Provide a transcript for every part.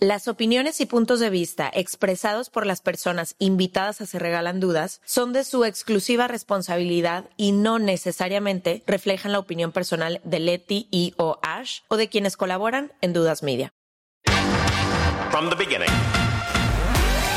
Las opiniones y puntos de vista expresados por las personas invitadas a Se Regalan Dudas son de su exclusiva responsabilidad y no necesariamente reflejan la opinión personal de Leti y o Ash o de quienes colaboran en Dudas Media.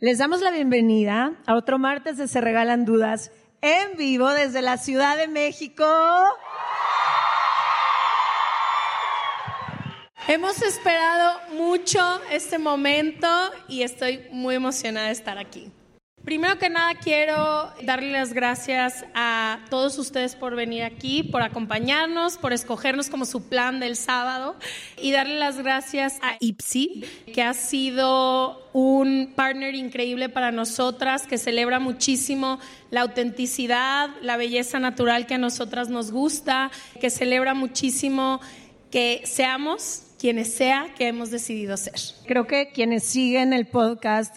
Les damos la bienvenida a otro martes de Se Regalan Dudas en vivo desde la Ciudad de México. Hemos esperado mucho este momento y estoy muy emocionada de estar aquí. Primero que nada quiero darle las gracias a todos ustedes por venir aquí, por acompañarnos, por escogernos como su plan del sábado y darle las gracias a Ipsy, que ha sido un partner increíble para nosotras, que celebra muchísimo la autenticidad, la belleza natural que a nosotras nos gusta, que celebra muchísimo que seamos quienes sea que hemos decidido ser. Creo que quienes siguen el podcast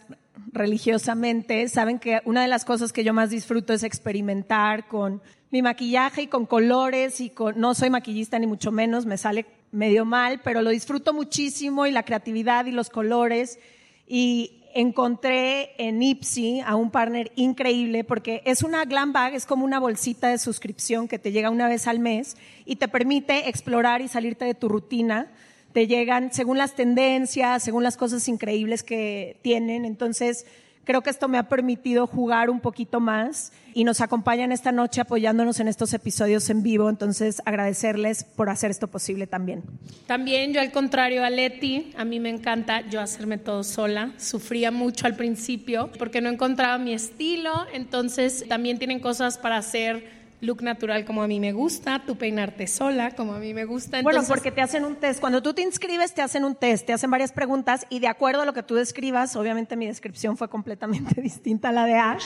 religiosamente, saben que una de las cosas que yo más disfruto es experimentar con mi maquillaje y con colores y con, no soy maquillista ni mucho menos, me sale medio mal, pero lo disfruto muchísimo y la creatividad y los colores. Y encontré en Ipsy a un partner increíble porque es una glam bag, es como una bolsita de suscripción que te llega una vez al mes y te permite explorar y salirte de tu rutina te llegan según las tendencias, según las cosas increíbles que tienen. Entonces, creo que esto me ha permitido jugar un poquito más y nos acompañan esta noche apoyándonos en estos episodios en vivo. Entonces, agradecerles por hacer esto posible también. También yo al contrario a Leti, a mí me encanta yo hacerme todo sola. Sufría mucho al principio porque no encontraba mi estilo. Entonces, también tienen cosas para hacer look natural como a mí me gusta, tú peinarte sola como a mí me gusta. bueno, porque te hacen un test. Cuando tú te inscribes, te hacen un test, te hacen varias preguntas y de acuerdo a lo que tú describas, obviamente mi descripción fue completamente distinta a la de Ash.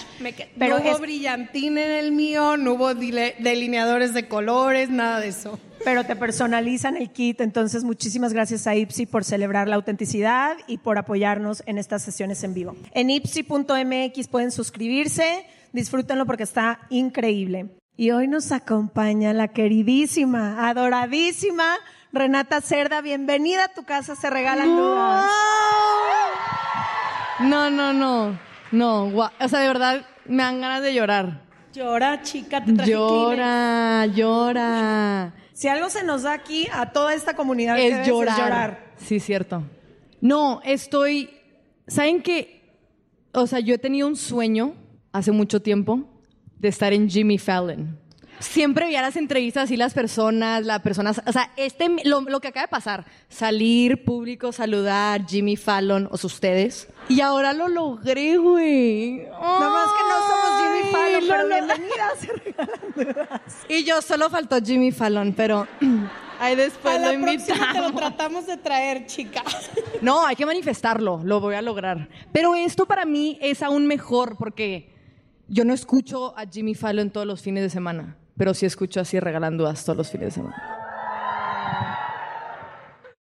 pero no hubo brillantín en el mío, no hubo delineadores de colores, nada de eso. Pero te personalizan el kit, entonces muchísimas gracias a Ipsy por celebrar la autenticidad y por apoyarnos en estas sesiones en vivo. En ipsy.mx pueden suscribirse, disfrútenlo porque está increíble. Y hoy nos acompaña la queridísima, adoradísima Renata Cerda. Bienvenida a tu casa, se regalan dudas. No, no, no, no. O sea, de verdad me dan ganas de llorar. Llora, chica, te traje Llora, llora. Si algo se nos da aquí a toda esta comunidad es, llorar. es llorar. Sí, cierto. No, estoy. ¿Saben qué? O sea, yo he tenido un sueño hace mucho tiempo de estar en Jimmy Fallon. Siempre veía las entrevistas así las personas, las personas, o sea, este, lo, que acaba de pasar, salir público, saludar, Jimmy Fallon, o ustedes. Y ahora lo logré, güey. Nada más que no somos Jimmy Fallon, pero Lolo. bienvenida. Se regalan dudas. Y yo solo faltó Jimmy Fallon, pero ahí después a lo la próxima te lo invitamos. tratamos de traer, chica. No, hay que manifestarlo, lo voy a lograr. Pero esto para mí es aún mejor porque yo no escucho a Jimmy Fallon todos los fines de semana, pero sí escucho así regalando dudas todos los fines de semana.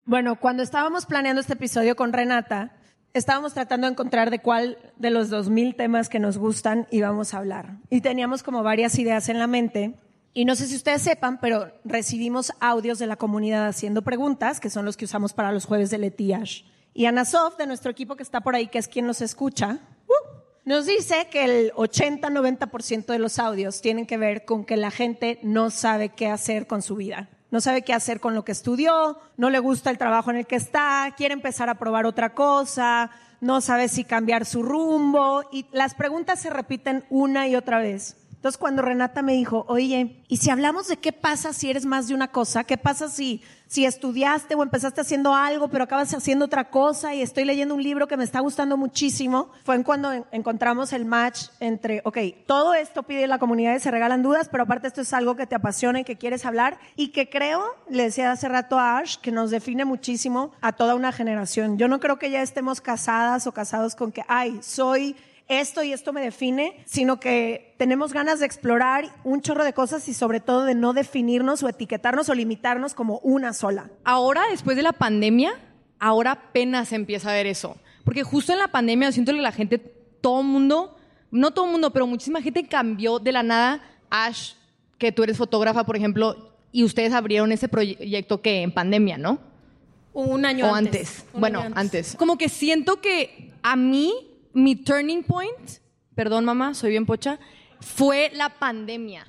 Bueno, cuando estábamos planeando este episodio con Renata, estábamos tratando de encontrar de cuál de los 2000 temas que nos gustan íbamos a hablar. Y teníamos como varias ideas en la mente. Y no sé si ustedes sepan, pero recibimos audios de la comunidad haciendo preguntas, que son los que usamos para los jueves de Letiash. Y Ana Sof, de nuestro equipo que está por ahí, que es quien nos escucha, ¡uh! Nos dice que el 80-90% de los audios tienen que ver con que la gente no sabe qué hacer con su vida. No sabe qué hacer con lo que estudió, no le gusta el trabajo en el que está, quiere empezar a probar otra cosa, no sabe si cambiar su rumbo y las preguntas se repiten una y otra vez. Entonces cuando Renata me dijo, oye, ¿y si hablamos de qué pasa si eres más de una cosa? ¿Qué pasa si, si estudiaste o empezaste haciendo algo pero acabas haciendo otra cosa y estoy leyendo un libro que me está gustando muchísimo? Fue en cuando en- encontramos el match entre, ok, todo esto pide la comunidad y se regalan dudas, pero aparte esto es algo que te apasiona y que quieres hablar y que creo, le decía hace rato a Ash, que nos define muchísimo a toda una generación. Yo no creo que ya estemos casadas o casados con que, ay, soy esto y esto me define, sino que tenemos ganas de explorar un chorro de cosas y sobre todo de no definirnos o etiquetarnos o limitarnos como una sola. Ahora, después de la pandemia, ahora apenas empieza a ver eso. Porque justo en la pandemia yo siento que la gente, todo el mundo, no todo el mundo, pero muchísima gente cambió de la nada. Ash, que tú eres fotógrafa, por ejemplo, y ustedes abrieron ese proyecto que en pandemia, ¿no? Un año o antes. antes. Un Bueno, año antes. Como que siento que a mí, mi turning point, perdón mamá, soy bien pocha, fue la pandemia.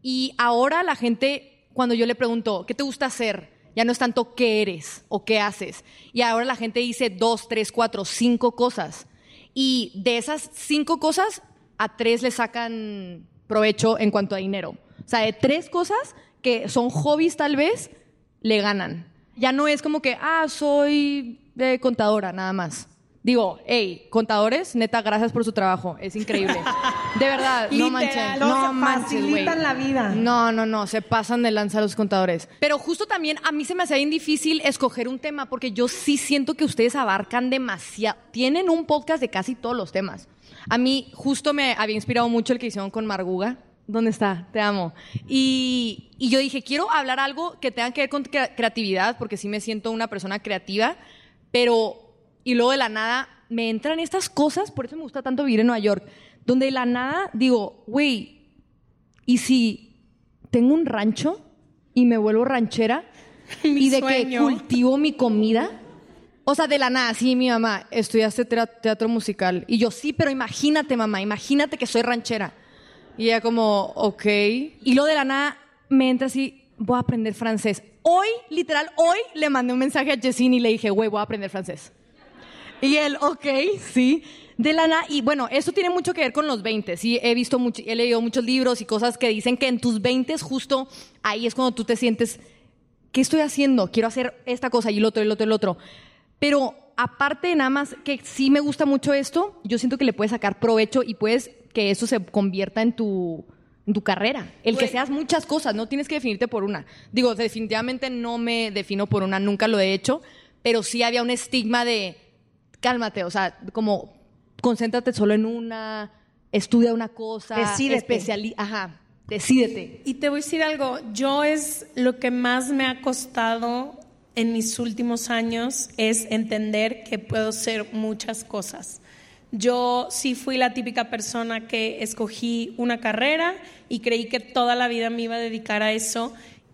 Y ahora la gente, cuando yo le pregunto, ¿qué te gusta hacer? Ya no es tanto qué eres o qué haces. Y ahora la gente dice dos, tres, cuatro, cinco cosas. Y de esas cinco cosas, a tres le sacan provecho en cuanto a dinero. O sea, de tres cosas que son hobbies tal vez, le ganan. Ya no es como que, ah, soy de contadora, nada más. Digo, hey, contadores, neta, gracias por su trabajo. Es increíble. De verdad, no manches. no, manches, facilitan la vida. No, no, no, se pasan de lanza los contadores. Pero justo también a mí se me hacía bien difícil escoger un tema porque yo sí siento que ustedes abarcan demasiado. Tienen un podcast de casi todos los temas. A mí justo me había inspirado mucho el que hicieron con Marguga. ¿Dónde está? Te amo. Y, y yo dije, quiero hablar algo que tenga que ver con crea- creatividad, porque sí me siento una persona creativa, pero, y luego de la nada, me entran estas cosas, por eso me gusta tanto vivir en Nueva York, donde de la nada digo, güey, ¿y si tengo un rancho y me vuelvo ranchera y de sueño. que cultivo mi comida? O sea, de la nada, sí, mi mamá, estudiaste teatro musical. Y yo, sí, pero imagínate, mamá, imagínate que soy ranchera. Y ella como, ok. Y luego de la nada me entra así, voy a aprender francés. Hoy, literal, hoy le mandé un mensaje a Jessine y le dije, güey, voy a aprender francés. Y él, ok, sí. De la nada, y bueno, esto tiene mucho que ver con los 20. Sí, he visto mucho, he leído muchos libros y cosas que dicen que en tus 20 justo ahí es cuando tú te sientes, ¿qué estoy haciendo? Quiero hacer esta cosa y el otro, el otro, el otro. Pero aparte de nada más que sí me gusta mucho esto, yo siento que le puedes sacar provecho y puedes que eso se convierta en tu, en tu carrera. El que seas muchas cosas, no tienes que definirte por una. Digo, definitivamente no me defino por una, nunca lo he hecho, pero sí había un estigma de, cálmate, o sea, como concéntrate solo en una, estudia una cosa, Decídete. especiali- ajá, decídete. Y te voy a decir algo, yo es lo que más me ha costado en mis últimos años es entender que puedo ser muchas cosas. Yo sí fui la típica persona que escogí una carrera y creí que toda la vida me iba a dedicar a eso.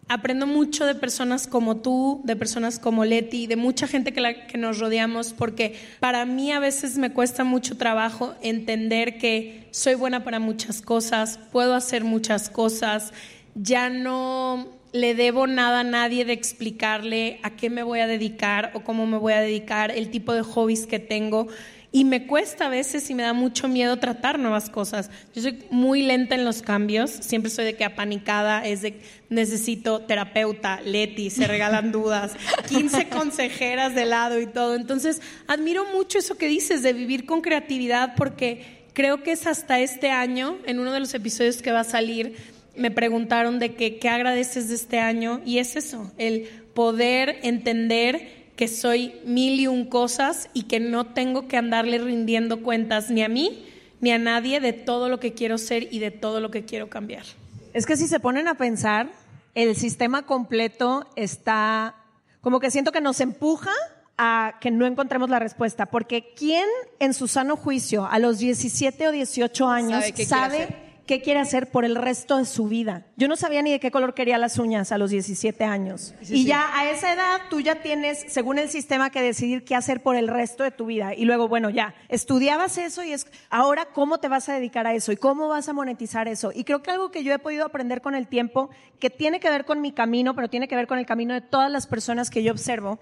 Aprendo mucho de personas como tú, de personas como Leti, de mucha gente que, nos rodeamos, porque para mí a veces me cuesta mucho trabajo entender que soy buena para muchas cosas, puedo hacer muchas cosas, ya no le debo nada a nadie de explicarle a qué me voy a dedicar o cómo me voy a dedicar, el tipo de hobbies que tengo. Y me cuesta a veces y me da mucho miedo tratar nuevas cosas. Yo soy muy lenta en los cambios, siempre soy de que apanicada, es de necesito terapeuta, Leti, se regalan dudas, 15 consejeras de lado y todo. Entonces, admiro mucho eso que dices de vivir con creatividad porque creo que es hasta este año, en uno de los episodios que va a salir, me preguntaron de que, qué agradeces de este año y es eso, el poder entender que soy mil y un cosas y que no tengo que andarle rindiendo cuentas ni a mí ni a nadie de todo lo que quiero ser y de todo lo que quiero cambiar. Es que si se ponen a pensar, el sistema completo está, como que siento que nos empuja a que no encontremos la respuesta, porque ¿quién en su sano juicio a los 17 o 18 años Sabe qué sabe. Qué quiere hacer por el resto de su vida? Yo no sabía ni de qué color quería las uñas a los 17 años. y ya a esa edad tú ya tienes, según el sistema, que decidir qué hacer por el resto de tu vida. Y luego, bueno, ya, estudiabas eso y es, ahora cómo te vas a dedicar a eso y cómo vas a monetizar eso. Y creo que algo que yo he podido aprender con el tiempo, que tiene que ver con mi camino, pero tiene que ver con el camino de todas las personas que yo observo,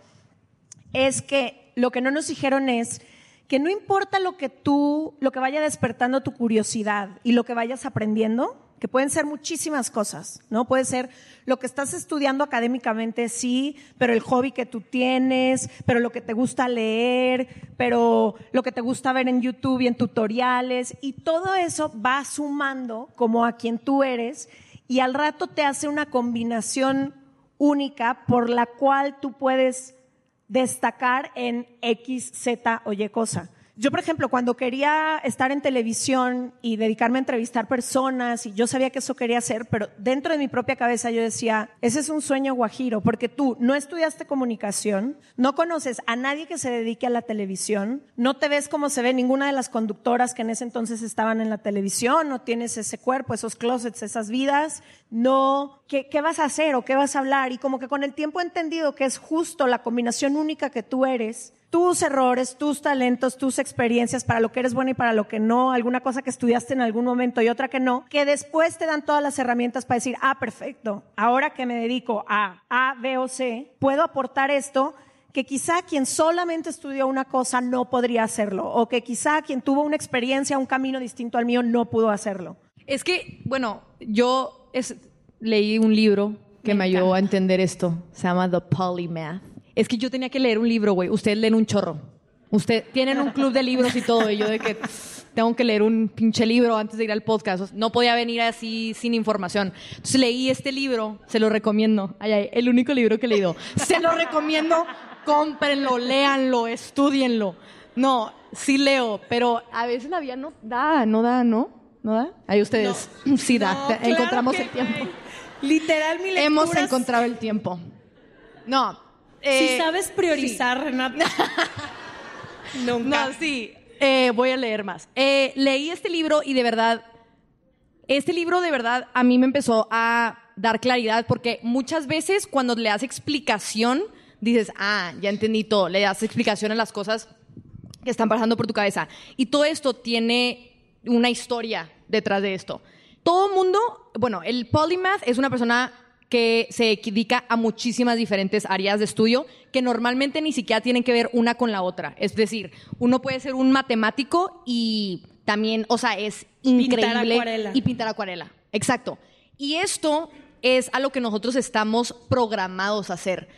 es que lo que no nos dijeron es que no importa lo que tú, lo que vaya despertando tu curiosidad y lo que vayas aprendiendo, que pueden ser muchísimas cosas, ¿no? Puede ser lo que estás estudiando académicamente, sí, pero el hobby que tú tienes, pero lo que te gusta leer, pero lo que te gusta ver en YouTube y en tutoriales, y todo eso va sumando como a quien tú eres y al rato te hace una combinación única por la cual tú puedes destacar en X, Z o Y cosa. Yo, por ejemplo, cuando quería estar en televisión y dedicarme a entrevistar personas, y yo sabía que eso quería hacer, pero dentro de mi propia cabeza yo decía, ese es un sueño guajiro, porque tú no estudiaste comunicación, no conoces a nadie que se dedique a la televisión, no te ves como se ve ninguna de las conductoras que en ese entonces estaban en la televisión, no tienes ese cuerpo, esos closets, esas vidas, no, ¿qué, vas a hacer o qué vas a hablar? Y como que con el tiempo he entendido que es justo la combinación única que tú eres tus errores, tus talentos, tus experiencias, para lo que eres bueno y para lo que no, alguna cosa que estudiaste en algún momento y otra que no, que después te dan todas las herramientas para decir, ah, perfecto, ahora que me dedico a A, B o C, puedo aportar esto que quizá quien solamente estudió una cosa no podría hacerlo, o que quizá quien tuvo una experiencia, un camino distinto al mío, no pudo hacerlo. Es que, bueno, yo es- leí un libro que me, ayudó a entender esto. Se llama The Polymath. Es que yo tenía que leer un libro, güey. Ustedes leen un chorro. Usted tienen un club de libros y todo. Y yo de que tengo que leer un pinche libro antes de ir al podcast. No podía venir así sin información. Entonces leí este libro. Se lo recomiendo. Ay, ay, el único libro que he leído. Se lo recomiendo. Cómprenlo, léanlo, estudienlo. No, sí leo, pero a veces la vida no da, no da, ¿no? ¿No da? Ahí ustedes sí da. No, claro Encontramos el tiempo. Literal, mi lectura Hemos encontrado el tiempo. No. Si eh, sabes priorizar, Renata. Nunca. No, sí. Eh, voy a leer más. Eh, leí este libro y de verdad, este libro de verdad a mí me empezó a dar claridad porque muchas veces cuando le das explicación, dices, ah, ya entendí todo, le das explicación a las cosas que están pasando por tu cabeza. Y todo esto tiene una historia detrás de esto. Todo mundo, bueno, el polymath es una persona que se dedica a muchísimas diferentes áreas de estudio que normalmente ni siquiera tienen que ver una con la otra. Es decir, uno puede ser un matemático y también, o sea, es increíble. acuarela. Y pintar acuarela. Exacto. Y esto es a lo que nosotros estamos programados a hacer.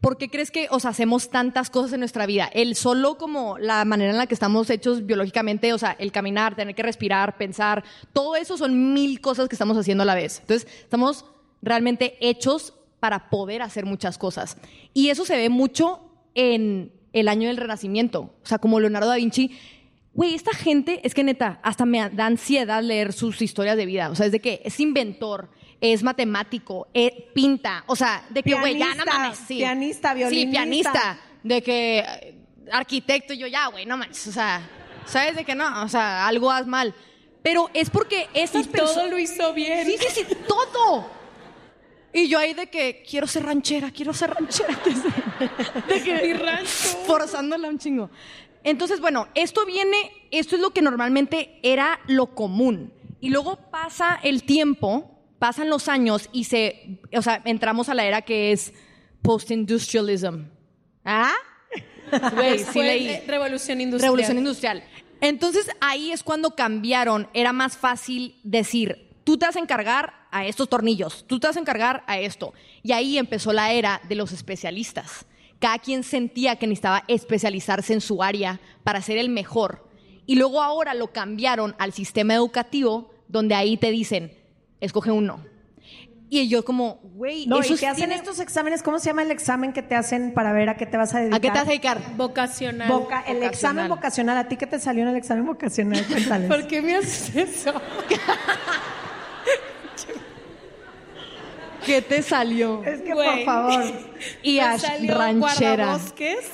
¿Por qué crees que os hacemos tantas cosas en nuestra vida? El solo como la manera en la que estamos hechos biológicamente, o sea, el caminar, tener que respirar, pensar, todo eso son mil cosas que estamos haciendo a la vez. Entonces, estamos realmente hechos para poder hacer muchas cosas. Y eso se ve mucho en el año del Renacimiento. O sea, como Leonardo da Vinci. Güey, esta gente, es que neta, hasta me da ansiedad leer sus historias de vida. O sea, es de que es inventor, es matemático, eh, pinta. O sea, de que, güey, ya no Pianista, mames. Sí. pianista, Sí, violinista. pianista. De que eh, arquitecto, y yo ya, güey, no mames. O sea, ¿sabes de que no? O sea, algo haz mal. Pero es porque Y esas todo personas. lo hizo bien. Sí, sí, sí, todo. Y yo ahí de que quiero ser ranchera, quiero ser ranchera. De que, Mi rancho. Forzándola un chingo. Entonces, bueno, esto viene, esto es lo que normalmente era lo común. Y luego pasa el tiempo, pasan los años y se, o sea, entramos a la era que es post-industrialism. ¿Ah? Güey, sí leí. eh, Revolución industrial. Revolución industrial. Entonces ahí es cuando cambiaron, era más fácil decir, tú te vas a encargar a estos tornillos, tú te vas a encargar a esto. Y ahí empezó la era de los especialistas. Cada quien sentía que necesitaba especializarse en su área para ser el mejor. Y luego ahora lo cambiaron al sistema educativo, donde ahí te dicen, escoge uno. Y yo como, güey, No, eso y te hacen tiene- estos exámenes, ¿cómo se llama el examen que te hacen para ver a qué te vas a dedicar? ¿A qué te vas a dedicar? Vocacional. Voca- el Vocacional. examen vocacional, ¿a ti qué te salió en el examen vocacional? Cuéntales. ¿Por qué me haces eso? ¿Qué te salió? Es que Güey. por favor. Y Me Ash, salió ranchera. guardabosques,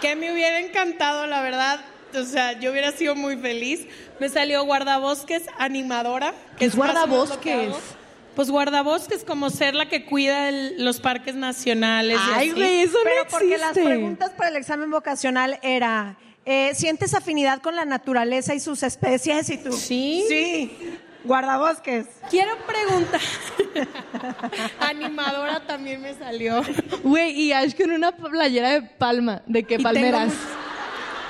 que me hubiera encantado, la verdad. O sea, yo hubiera sido muy feliz. Me salió guardabosques animadora. ¿Qué es guardabosques? Pues guardabosques como ser la que cuida el- los parques nacionales. Ay, güey, eso Pero no porque las preguntas para el examen vocacional era, eh, ¿sientes afinidad con la naturaleza y sus especies? Y tú, Sí. Sí. Guardabosques. Quiero preguntar. Animadora también me salió. Güey, y Ash con una playera de palma. ¿De qué Y palmeras? tengo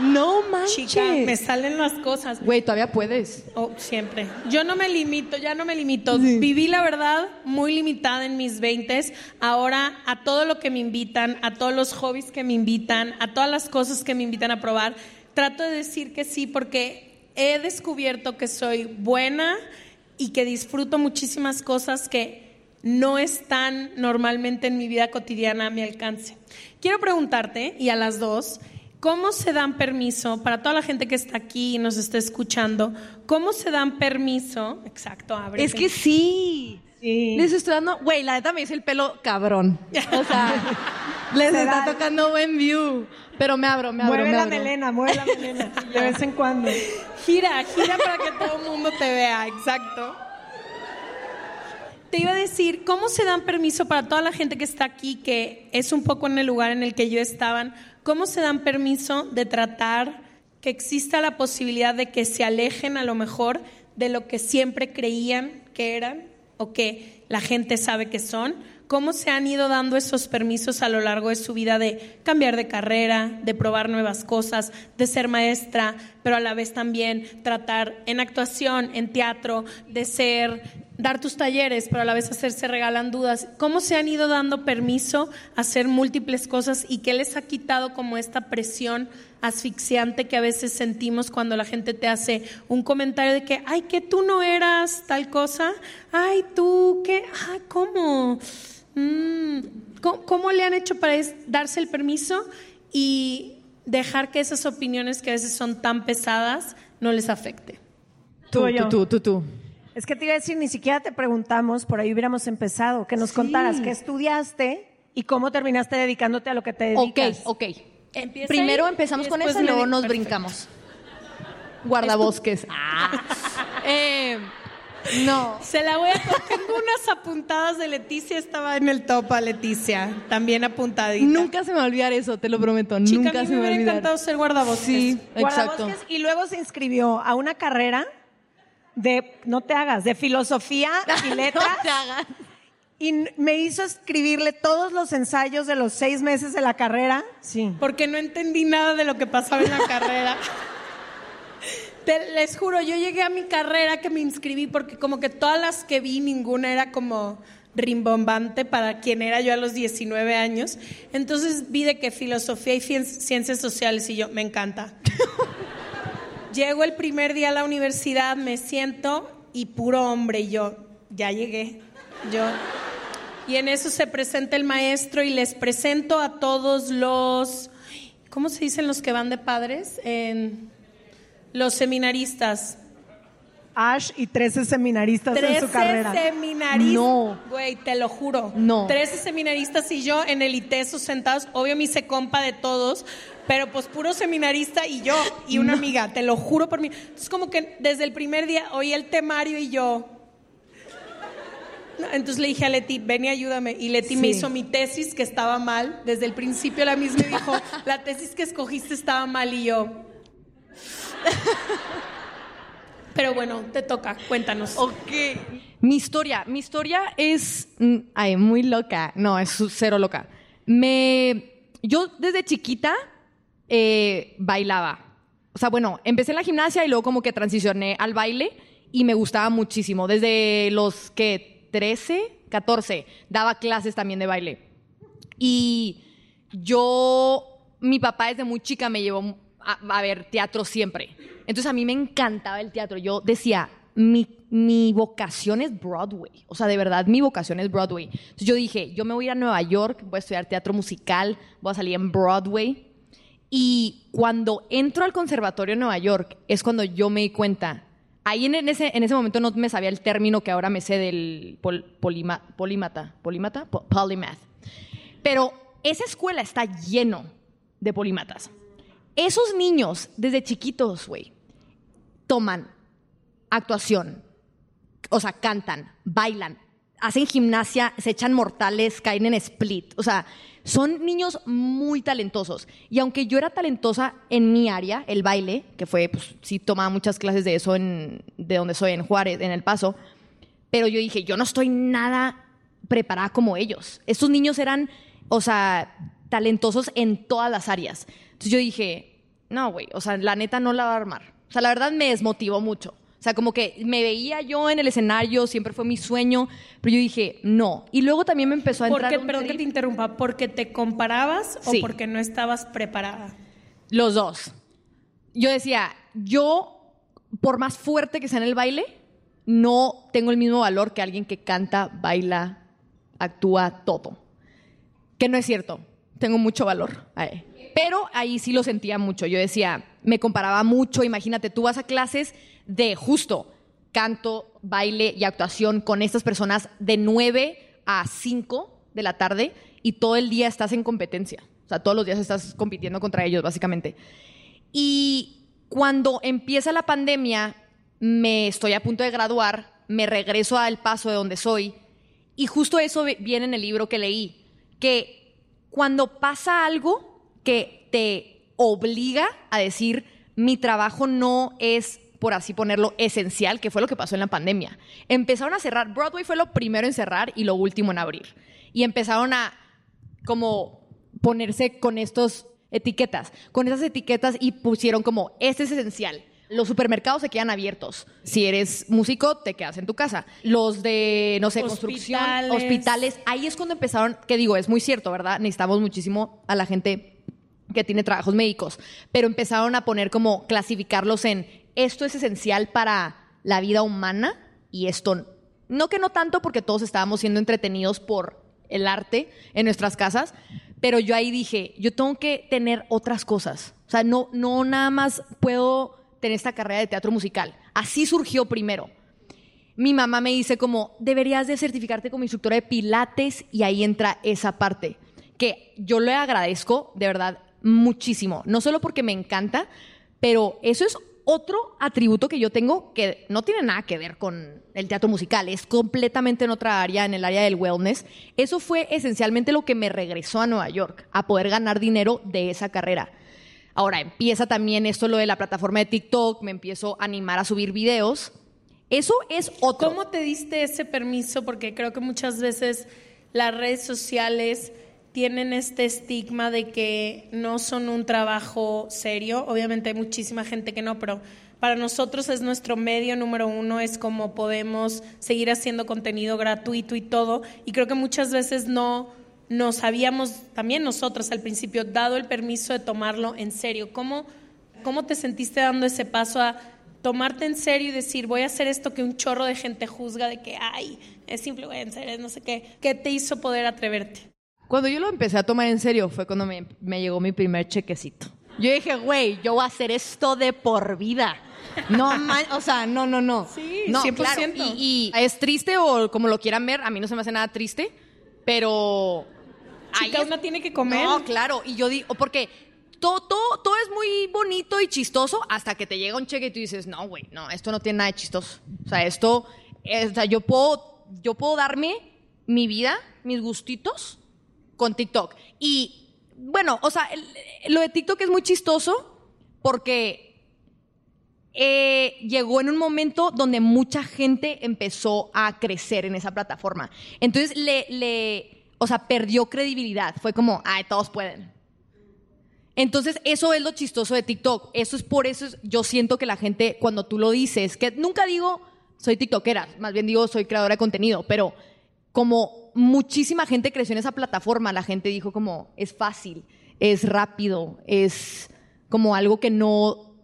No manches. Chica, me salen las cosas. Güey, todavía puedes. Oh, siempre. Yo no me limito, ya no me limito. Viví la verdad muy limitada en mis 20 Ahora a todo lo que me invitan, a todos los hobbies que me invitan, a todas las cosas que me invitan a probar, trato de decir que sí porque he descubierto que soy buena y que disfruto muchísimas cosas que no están normalmente en mi vida cotidiana a mi alcance. Quiero preguntarte, y a las dos, ¿cómo se dan permiso, para toda la gente que está aquí y nos está escuchando, cómo se dan permiso, exacto, abre. Es que sí. Sí. Les estoy dando, güey, la neta me hice el pelo cabrón. O sea, les Se está da. tocando buen view. Pero me abro, me abro, Mueve me la abro. melena, mueve la melena. De vez en cuando. Gira, gira para que todo el mundo te vea, exacto. Te iba a decir, ¿cómo se dan permiso para toda la gente que está aquí, que es un poco en el lugar en el que yo estaban, cómo se dan permiso de tratar que exista la posibilidad de que se alejen a lo mejor de lo que siempre creían que eran o que la gente sabe que son? ¿Cómo se han ido dando esos permisos a lo largo de su vida de cambiar de carrera, de probar nuevas cosas, de ser maestra, pero a la vez también tratar en actuación, en teatro, de ser, dar tus talleres, pero a la vez hacerse regalan dudas? ¿Cómo se han ido dando permiso a hacer múltiples cosas y qué les ha quitado como esta presión asfixiante que a veces sentimos cuando la gente te hace un comentario de que, ay, que tú no eras tal cosa, ay, tú, ¿qué? Ah, ¿cómo? Mm, ¿cómo, cómo le han hecho para darse el permiso y dejar que esas opiniones que a veces son tan pesadas no les afecte? Tú Tú, tú, tú, tú. Es que te iba a decir, ni siquiera te preguntamos, por ahí hubiéramos empezado, que nos contaras qué estudiaste y cómo terminaste dedicándote a lo que te Ok, dedicas. ok. Empieza Primero ahí empezamos con eso y luego nos Perfecto. brincamos. Guardabosques. Ah. Eh, no. Se la voy a... Tengo unas apuntadas de Leticia, estaba en el top a Leticia, también apuntadita. Nunca se me va a olvidar eso, te lo prometo. Chica, Nunca a mí se me me va a hubiera olvidar. encantado ser guardabosques. Sí, exacto. Guardabosques, y luego se inscribió a una carrera de, no te hagas, de filosofía y letras. No te hagas. Y me hizo escribirle todos los ensayos de los seis meses de la carrera. Sí. porque no entendí nada de lo que pasaba en la carrera. Te- les juro, yo llegué a mi carrera que me inscribí porque como que todas las que vi, ninguna era como rimbombante para quien era yo a los 19 años. Entonces vi de que filosofía y cien- ciencias sociales y yo, me encanta. Llego el primer día a la universidad, me siento y puro hombre y yo, ya llegué. Yo, y en eso se presenta el maestro y les presento a todos los, ¿cómo se dicen los que van de padres? En- los seminaristas. Ash y 13 seminaristas en 13 su carrera. seminaristas. No. Güey, te lo juro. No. 13 seminaristas y yo en el ITESO sentados. Obvio me hice compa de todos, pero pues puro seminarista y yo y una amiga, te lo juro por mí. Entonces como que desde el primer día oí el temario y yo... Entonces le dije a Leti, ven y ayúdame. Y Leti me hizo mi tesis que estaba mal. Desde el principio la misma me dijo, la tesis que escogiste estaba mal y yo... Pero bueno, te toca, cuéntanos. Ok. Mi historia, mi historia es mm, ay, muy loca. No, es cero loca. Me, yo desde chiquita eh, bailaba. O sea, bueno, empecé en la gimnasia y luego como que transicioné al baile y me gustaba muchísimo. Desde los que 13, 14 daba clases también de baile. Y yo, mi papá desde muy chica me llevó a, ver teatro siempre. Entonces a mí me encantaba el teatro. Yo decía, mi, mi vocación es Broadway. O sea, de verdad, mi vocación es Broadway. Entonces yo dije, yo me voy a ir a Nueva York, voy a estudiar teatro musical, voy a salir en Broadway. Y cuando entro al conservatorio en Nueva York, es cuando yo me di cuenta. Ahí en, ese, en ese momento no me sabía el término que ahora me sé del pol- polima- polímata. ¿Polímata? Po- Polymath. Pero esa escuela está lleno de polímatas. Esos niños, desde chiquitos, güey, toman actuación, o sea, cantan, bailan, hacen gimnasia, se echan mortales, caen en split. O sea, son niños muy talentosos. Y aunque yo era talentosa en mi área, el baile, que fue, pues sí tomaba muchas clases de eso en, de donde soy, en Juárez, en El Paso, pero yo dije, yo no estoy nada preparada como ellos. Estos niños eran, o sea, talentosos en todas las áreas. Entonces yo dije, no, güey, o sea, la neta no la va a armar. O sea, la verdad me desmotivó mucho. O sea, como que me veía yo en el escenario, siempre fue mi sueño, pero yo dije, no. Y luego también me empezó a ¿Por entrar un perdón que trip- te interrumpa, ¿porque te comparabas Sí. o porque no estabas preparada? Los dos. Yo decía, yo, por más fuerte que sea en el baile, no tengo el mismo valor que alguien que canta, baila, actúa, todo. Que no es cierto. Tengo mucho valor. ahí. Pero ahí sí lo sentía mucho. Yo decía, me comparaba mucho. Imagínate, tú vas a clases de justo canto, baile y actuación con estas personas de 9 a 5 de la tarde y todo el día estás en competencia. O sea, todos los días estás compitiendo contra ellos, básicamente. Y cuando empieza la pandemia, me estoy a punto de graduar, me regreso al paso de donde soy, y justo eso vi- viene en el libro que leí, que cuando pasa algo que te obliga a decir, mi trabajo no es, por así ponerlo, esencial, que fue lo que pasó en la pandemia. Empezaron a cerrar, Broadway fue lo primero en cerrar y lo último en abrir. Y empezaron a como ponerse con estos etiquetas, con esas etiquetas y pusieron como, este es esencial. Los supermercados se quedan abiertos. Si eres músico, te quedas en tu casa. Los de, no sé, construcción, Hospitales. hospitales, ahí es cuando empezaron, que digo, es muy cierto, ¿verdad? Necesitamos muchísimo a la gente que tiene trabajos médicos, pero empezaron a poner como clasificarlos en esto es esencial para la vida humana y esto no que no tanto porque todos estábamos siendo entretenidos por el arte en nuestras casas, pero yo ahí dije, yo tengo que tener otras cosas. O sea, no no nada más puedo tener esta carrera de teatro musical. Así surgió primero mi mamá me dice como, deberías de certificarte como instructora de pilates y ahí entra esa parte, que yo le agradezco de verdad muchísimo, no solo porque me encanta, pero eso es otro atributo que yo tengo que no tiene nada que ver con el teatro musical, es completamente en otra área, en el área del wellness. Eso fue esencialmente lo que me regresó a Nueva York, a poder ganar dinero de esa carrera. Ahora empieza también esto lo de la plataforma de TikTok, me empiezo a animar a subir videos. Eso es otro. ¿Cómo te diste ese permiso? Porque creo que muchas veces las redes sociales tienen este estigma de que no son un trabajo serio. Obviamente hay muchísima gente que no, pero para nosotros es nuestro medio número uno, es como podemos seguir haciendo contenido gratuito y todo. Y creo que muchas veces no nos habíamos, también nosotros al principio, dado el permiso de tomarlo en serio. ¿Cómo, cómo te sentiste dando ese paso a tomarte en serio y decir, voy a hacer esto que un chorro de gente juzga de que, ay, es influencer, es no sé qué? ¿Qué te hizo poder atreverte? Cuando yo lo empecé a tomar en serio fue cuando me, me llegó mi primer chequecito. Yo dije, güey, yo voy a hacer esto de por vida. No, man, o sea, no, no, no. Sí, no, 100%. claro, Y, y es triste o como lo quieran ver, a mí no se me hace nada triste, pero... ahí Chica, es- una tiene que comer. No, claro, y yo digo, porque todo, todo, todo es muy bonito y chistoso hasta que te llega un cheque y tú dices, no, güey, no, esto no tiene nada de chistoso. O sea, esto, eh, o sea, yo puedo, yo puedo darme mi vida, mis gustitos con TikTok. Y bueno, o sea, lo de TikTok es muy chistoso porque eh, llegó en un momento donde mucha gente empezó a crecer en esa plataforma. Entonces le, le, o sea, perdió credibilidad. Fue como, ay, todos pueden. Entonces, eso es lo chistoso de TikTok. Eso es por eso es- yo siento que la gente, cuando tú lo dices, que nunca digo soy TikTokera, más bien digo soy creadora de contenido, pero como muchísima gente creció en esa plataforma, la gente dijo como es fácil, es rápido, es como algo que no,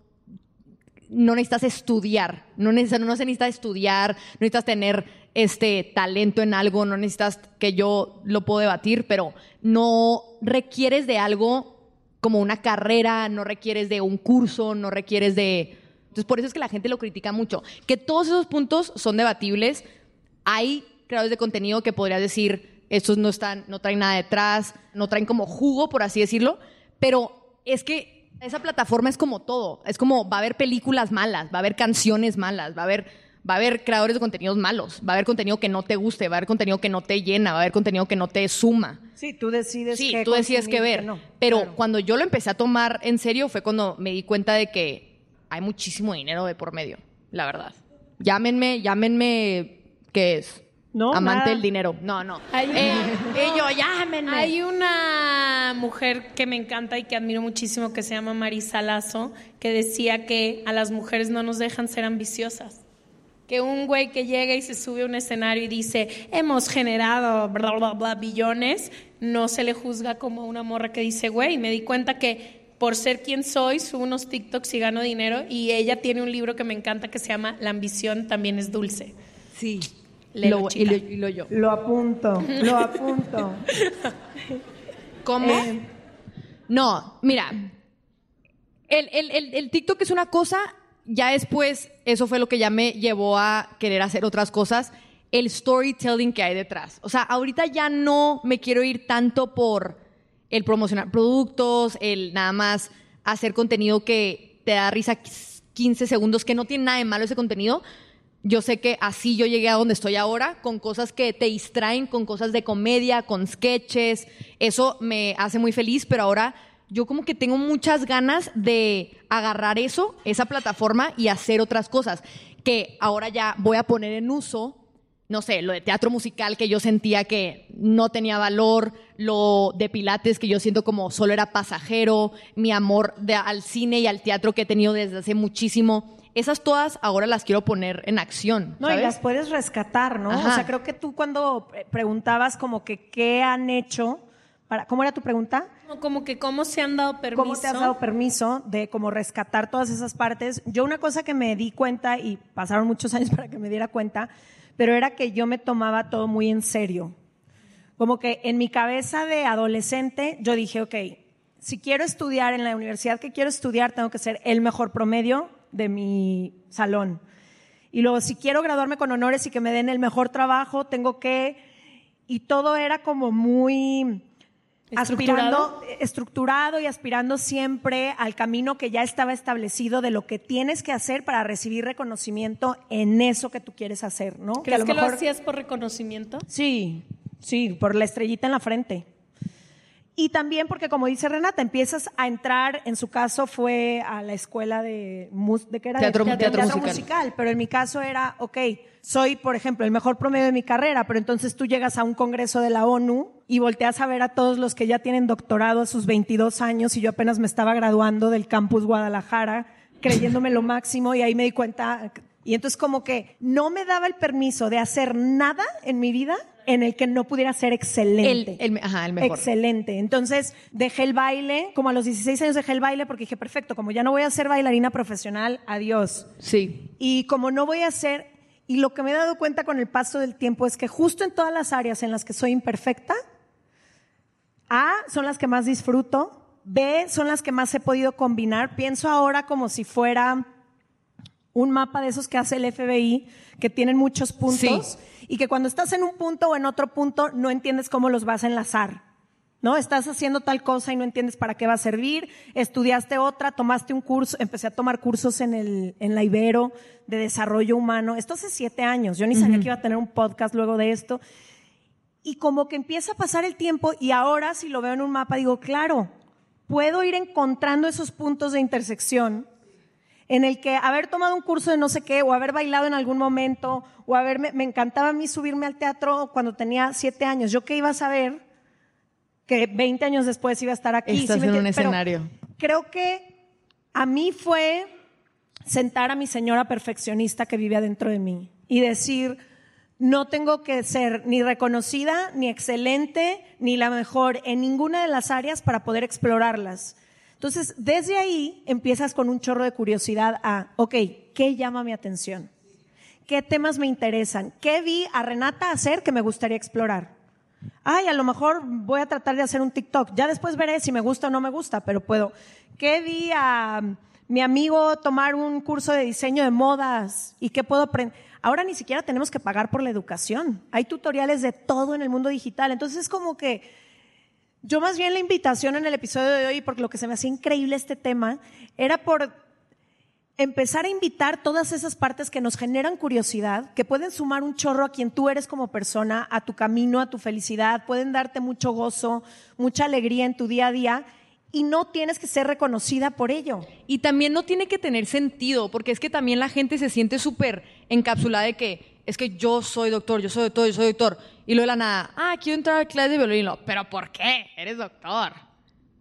no necesitas estudiar, no, neces- no se necesita estudiar, no necesitas tener este talento en algo, no necesitas que yo lo puedo debatir, pero no requieres de algo como una carrera, no requieres de un curso, no requieres de... Entonces, por eso es que la gente lo critica mucho. Que todos esos puntos son debatibles. Hay creadores de contenido que podrías decir, estos no están, no traen nada detrás, no traen como jugo, por así decirlo, pero es que esa plataforma es como todo. Es como va a haber películas malas, va a haber canciones malas, va a haber, va a haber creadores de contenidos malos, va a haber contenido que no te guste, va a haber contenido que no te llena, va a haber contenido que no te suma. Sí, tú decides Sí, qué tú decides qué ver. no. Pero Claro. cuando yo lo empecé a tomar en serio fue cuando me di cuenta de que hay muchísimo dinero de por medio, la verdad. Llámenme, llámenme, ¿qué es? No, Amante nada. del dinero. No, no. Hay- Eh, eh, yo, llámenme. Hay una mujer que me encanta y que admiro muchísimo que se llama Marisa Lazo, que decía que a las mujeres no nos dejan ser ambiciosas. Que un güey que llega y se sube a un escenario y dice, hemos generado bla, bla, bla, billones, no se le juzga como una morra que dice, güey, me di cuenta que por ser quien soy, subo unos TikToks y gano dinero. Y ella tiene un libro que me encanta que se llama La ambición también es dulce. Sí. Léelo, Lo- y, chica. lo, y lo yo. Lo apunto, lo apunto. ¿Cómo? Eh, No, mira, el, el, el, el TikTok es una cosa, ya después eso fue lo que ya me llevó a querer hacer otras cosas, el storytelling que hay detrás. O sea, ahorita ya no me quiero ir tanto por el promocionar productos, el nada más hacer contenido que te da risa 15 segundos, que no tiene nada de malo ese contenido. Yo sé que así yo llegué a donde estoy ahora, con cosas que te distraen, con cosas de comedia, con sketches. Eso me hace muy feliz, pero ahora yo como que tengo muchas ganas de agarrar eso, esa plataforma y hacer otras cosas que ahora ya voy a poner en uso. No sé, lo de teatro musical que yo sentía que no tenía valor, lo de pilates que yo siento como solo era pasajero, mi amor de- al cine y al teatro que he tenido desde hace muchísimo. Esas todas ahora las quiero poner en acción. No, y ¿sabes? las puedes rescatar, ¿no? Ajá. O sea, creo que tú cuando eh, preguntabas como que qué han hecho para, ¿cómo era tu pregunta? No, Como que cómo se han dado permiso. ¿Cómo te has dado permiso de como rescatar todas esas partes? Yo una cosa que me di cuenta, y pasaron muchos años para que me diera cuenta, pero era que yo me tomaba todo muy en serio. Como que en mi cabeza de adolescente yo dije, ok, si quiero estudiar en la universidad que quiero estudiar, tengo que ser el mejor promedio de mi salón. Y luego, si quiero graduarme con honores y que me den el mejor trabajo, tengo que... Y todo era como muy aspirando, estructurado y aspirando siempre al camino que ya estaba establecido de lo que tienes que hacer para recibir reconocimiento en eso que tú quieres hacer, ¿no? ¿Crees a que lo hacías por reconocimiento? Sí, sí, por la estrellita en la frente. Y también porque, como dice Renata, empiezas a entrar, en su caso fue a la escuela de, ¿de qué era? Teatro- de, teatro teatro musical. musical. Pero en mi caso era, ok, soy, por ejemplo, el mejor promedio de mi carrera, pero entonces tú llegas a un congreso de la ONU y volteas a ver a todos los que ya tienen doctorado a sus 22 años y yo apenas me estaba graduando del campus Guadalajara, creyéndome lo máximo y ahí me di cuenta. Y entonces como que no me daba el permiso de hacer nada en mi vida en el que no pudiera ser excelente. El- el- ajá, el mejor. Excelente. Entonces dejé el baile, como a los 16 años dejé el baile porque dije, perfecto, como ya no voy a ser bailarina profesional, adiós. Sí. Y como no voy a ser, y lo que me he dado cuenta con el paso del tiempo es que justo en todas las áreas en las que soy imperfecta, A son las que más disfruto, B son las que más he podido combinar. Pienso ahora como si fuera un mapa de esos que hace el FBI, que tienen muchos puntos, y que cuando estás en un punto o en otro punto no entiendes cómo los vas a enlazar. ¿No? Estás haciendo tal cosa y no entiendes para qué va a servir, estudiaste otra, tomaste un curso, empecé a tomar cursos en, el, en la Ibero de desarrollo humano. Esto hace siete años, yo ni sabía que iba a tener un podcast luego de esto. Y como que empieza a pasar el tiempo y ahora si lo veo en un mapa digo, claro, puedo ir encontrando esos puntos de intersección en el que haber tomado un curso de no sé qué, o haber bailado en algún momento, o haberme, me encantaba a mí subirme al teatro cuando tenía siete años. ¿Yo qué iba a saber? Que 20 años después iba a estar aquí. Estás ¿sí en un? Pero escenario. Creo que a mí fue sentar a mi señora perfeccionista que vive adentro de mí y decir, no tengo que ser ni reconocida, ni excelente, ni la mejor en ninguna de las áreas para poder explorarlas. Entonces, desde ahí empiezas con un chorro de curiosidad a, ok, ¿qué llama mi atención? ¿Qué temas me interesan? ¿Qué vi a Renata hacer que me gustaría explorar? Ay, a lo mejor voy a tratar de hacer un TikTok. Ya después veré si me gusta o no me gusta, pero puedo. ¿Qué vi a mi amigo tomar un curso de diseño de modas y qué puedo aprender? Ahora ni siquiera tenemos que pagar por la educación. Hay tutoriales de todo en el mundo digital. Entonces es como que yo más bien la invitación en el episodio de hoy, porque lo que se me hacía increíble este tema, era por empezar a invitar todas esas partes que nos generan curiosidad, que pueden sumar un chorro a quien tú eres como persona, a tu camino, a tu felicidad, pueden darte mucho gozo, mucha alegría en tu día a día y no tienes que ser reconocida por ello. Y también no tiene que tener sentido, porque es que también la gente se siente súper encapsulada de que es que yo soy doctor, yo soy doctor, yo soy doctor. Y luego de la nada, ah, quiero entrar a clase de violín. Pero ¿por qué? Eres doctor.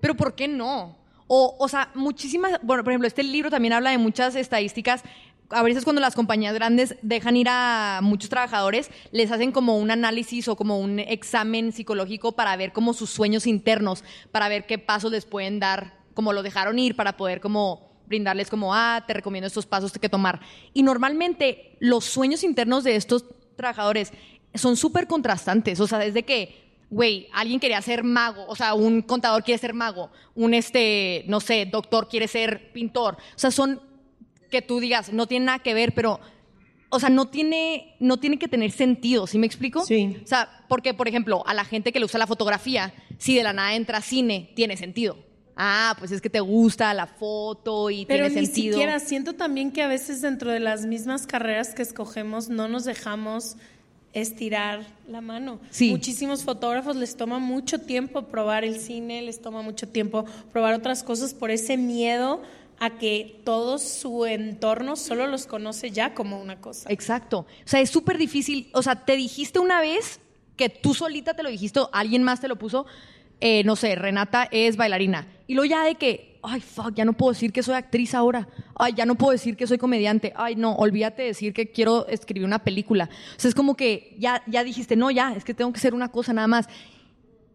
Pero ¿por qué no? O, o sea, muchísimas, bueno, por ejemplo, este libro también habla de muchas estadísticas a veces cuando las compañías grandes dejan ir a muchos trabajadores, les hacen como un análisis o como un examen psicológico para ver como sus sueños internos, para ver qué pasos les pueden dar, como lo dejaron ir, para poder como brindarles como, ah, te recomiendo estos pasos que tomar. Y normalmente los sueños internos de estos trabajadores son súper contrastantes, o sea, desde que güey, alguien quería ser mago, o sea, un contador quiere ser mago, un este, no sé, doctor quiere ser pintor. O sea, son que tú digas, no tiene nada que ver, pero, o sea, no tiene, no tiene que tener sentido, ¿sí me explico? Sí. O sea, porque, por ejemplo, a la gente que le usa la fotografía, si de la nada entra cine, tiene sentido. Ah, pues es que te gusta la foto y Pero tiene ni sentido. siquiera, siento también que a veces dentro de las mismas carreras que escogemos no nos dejamos estirar la mano. Sí. Muchísimos fotógrafos les toma mucho tiempo probar el cine, les toma mucho tiempo probar otras cosas por ese miedo a que todo su entorno solo los conoce ya como una cosa. Exacto. O sea, es súper difícil. O sea, te dijiste una vez que tú solita te lo dijiste, alguien más te lo puso. Eh, no sé, Renata es bailarina. Y luego ya de que, ay, fuck, ya no puedo decir que soy actriz ahora. Ay, ya no puedo decir que soy comediante. Ay, no, olvídate de decir que quiero escribir una película. O sea, es como que ya, ya dijiste, no, ya, es que tengo que ser una cosa nada más.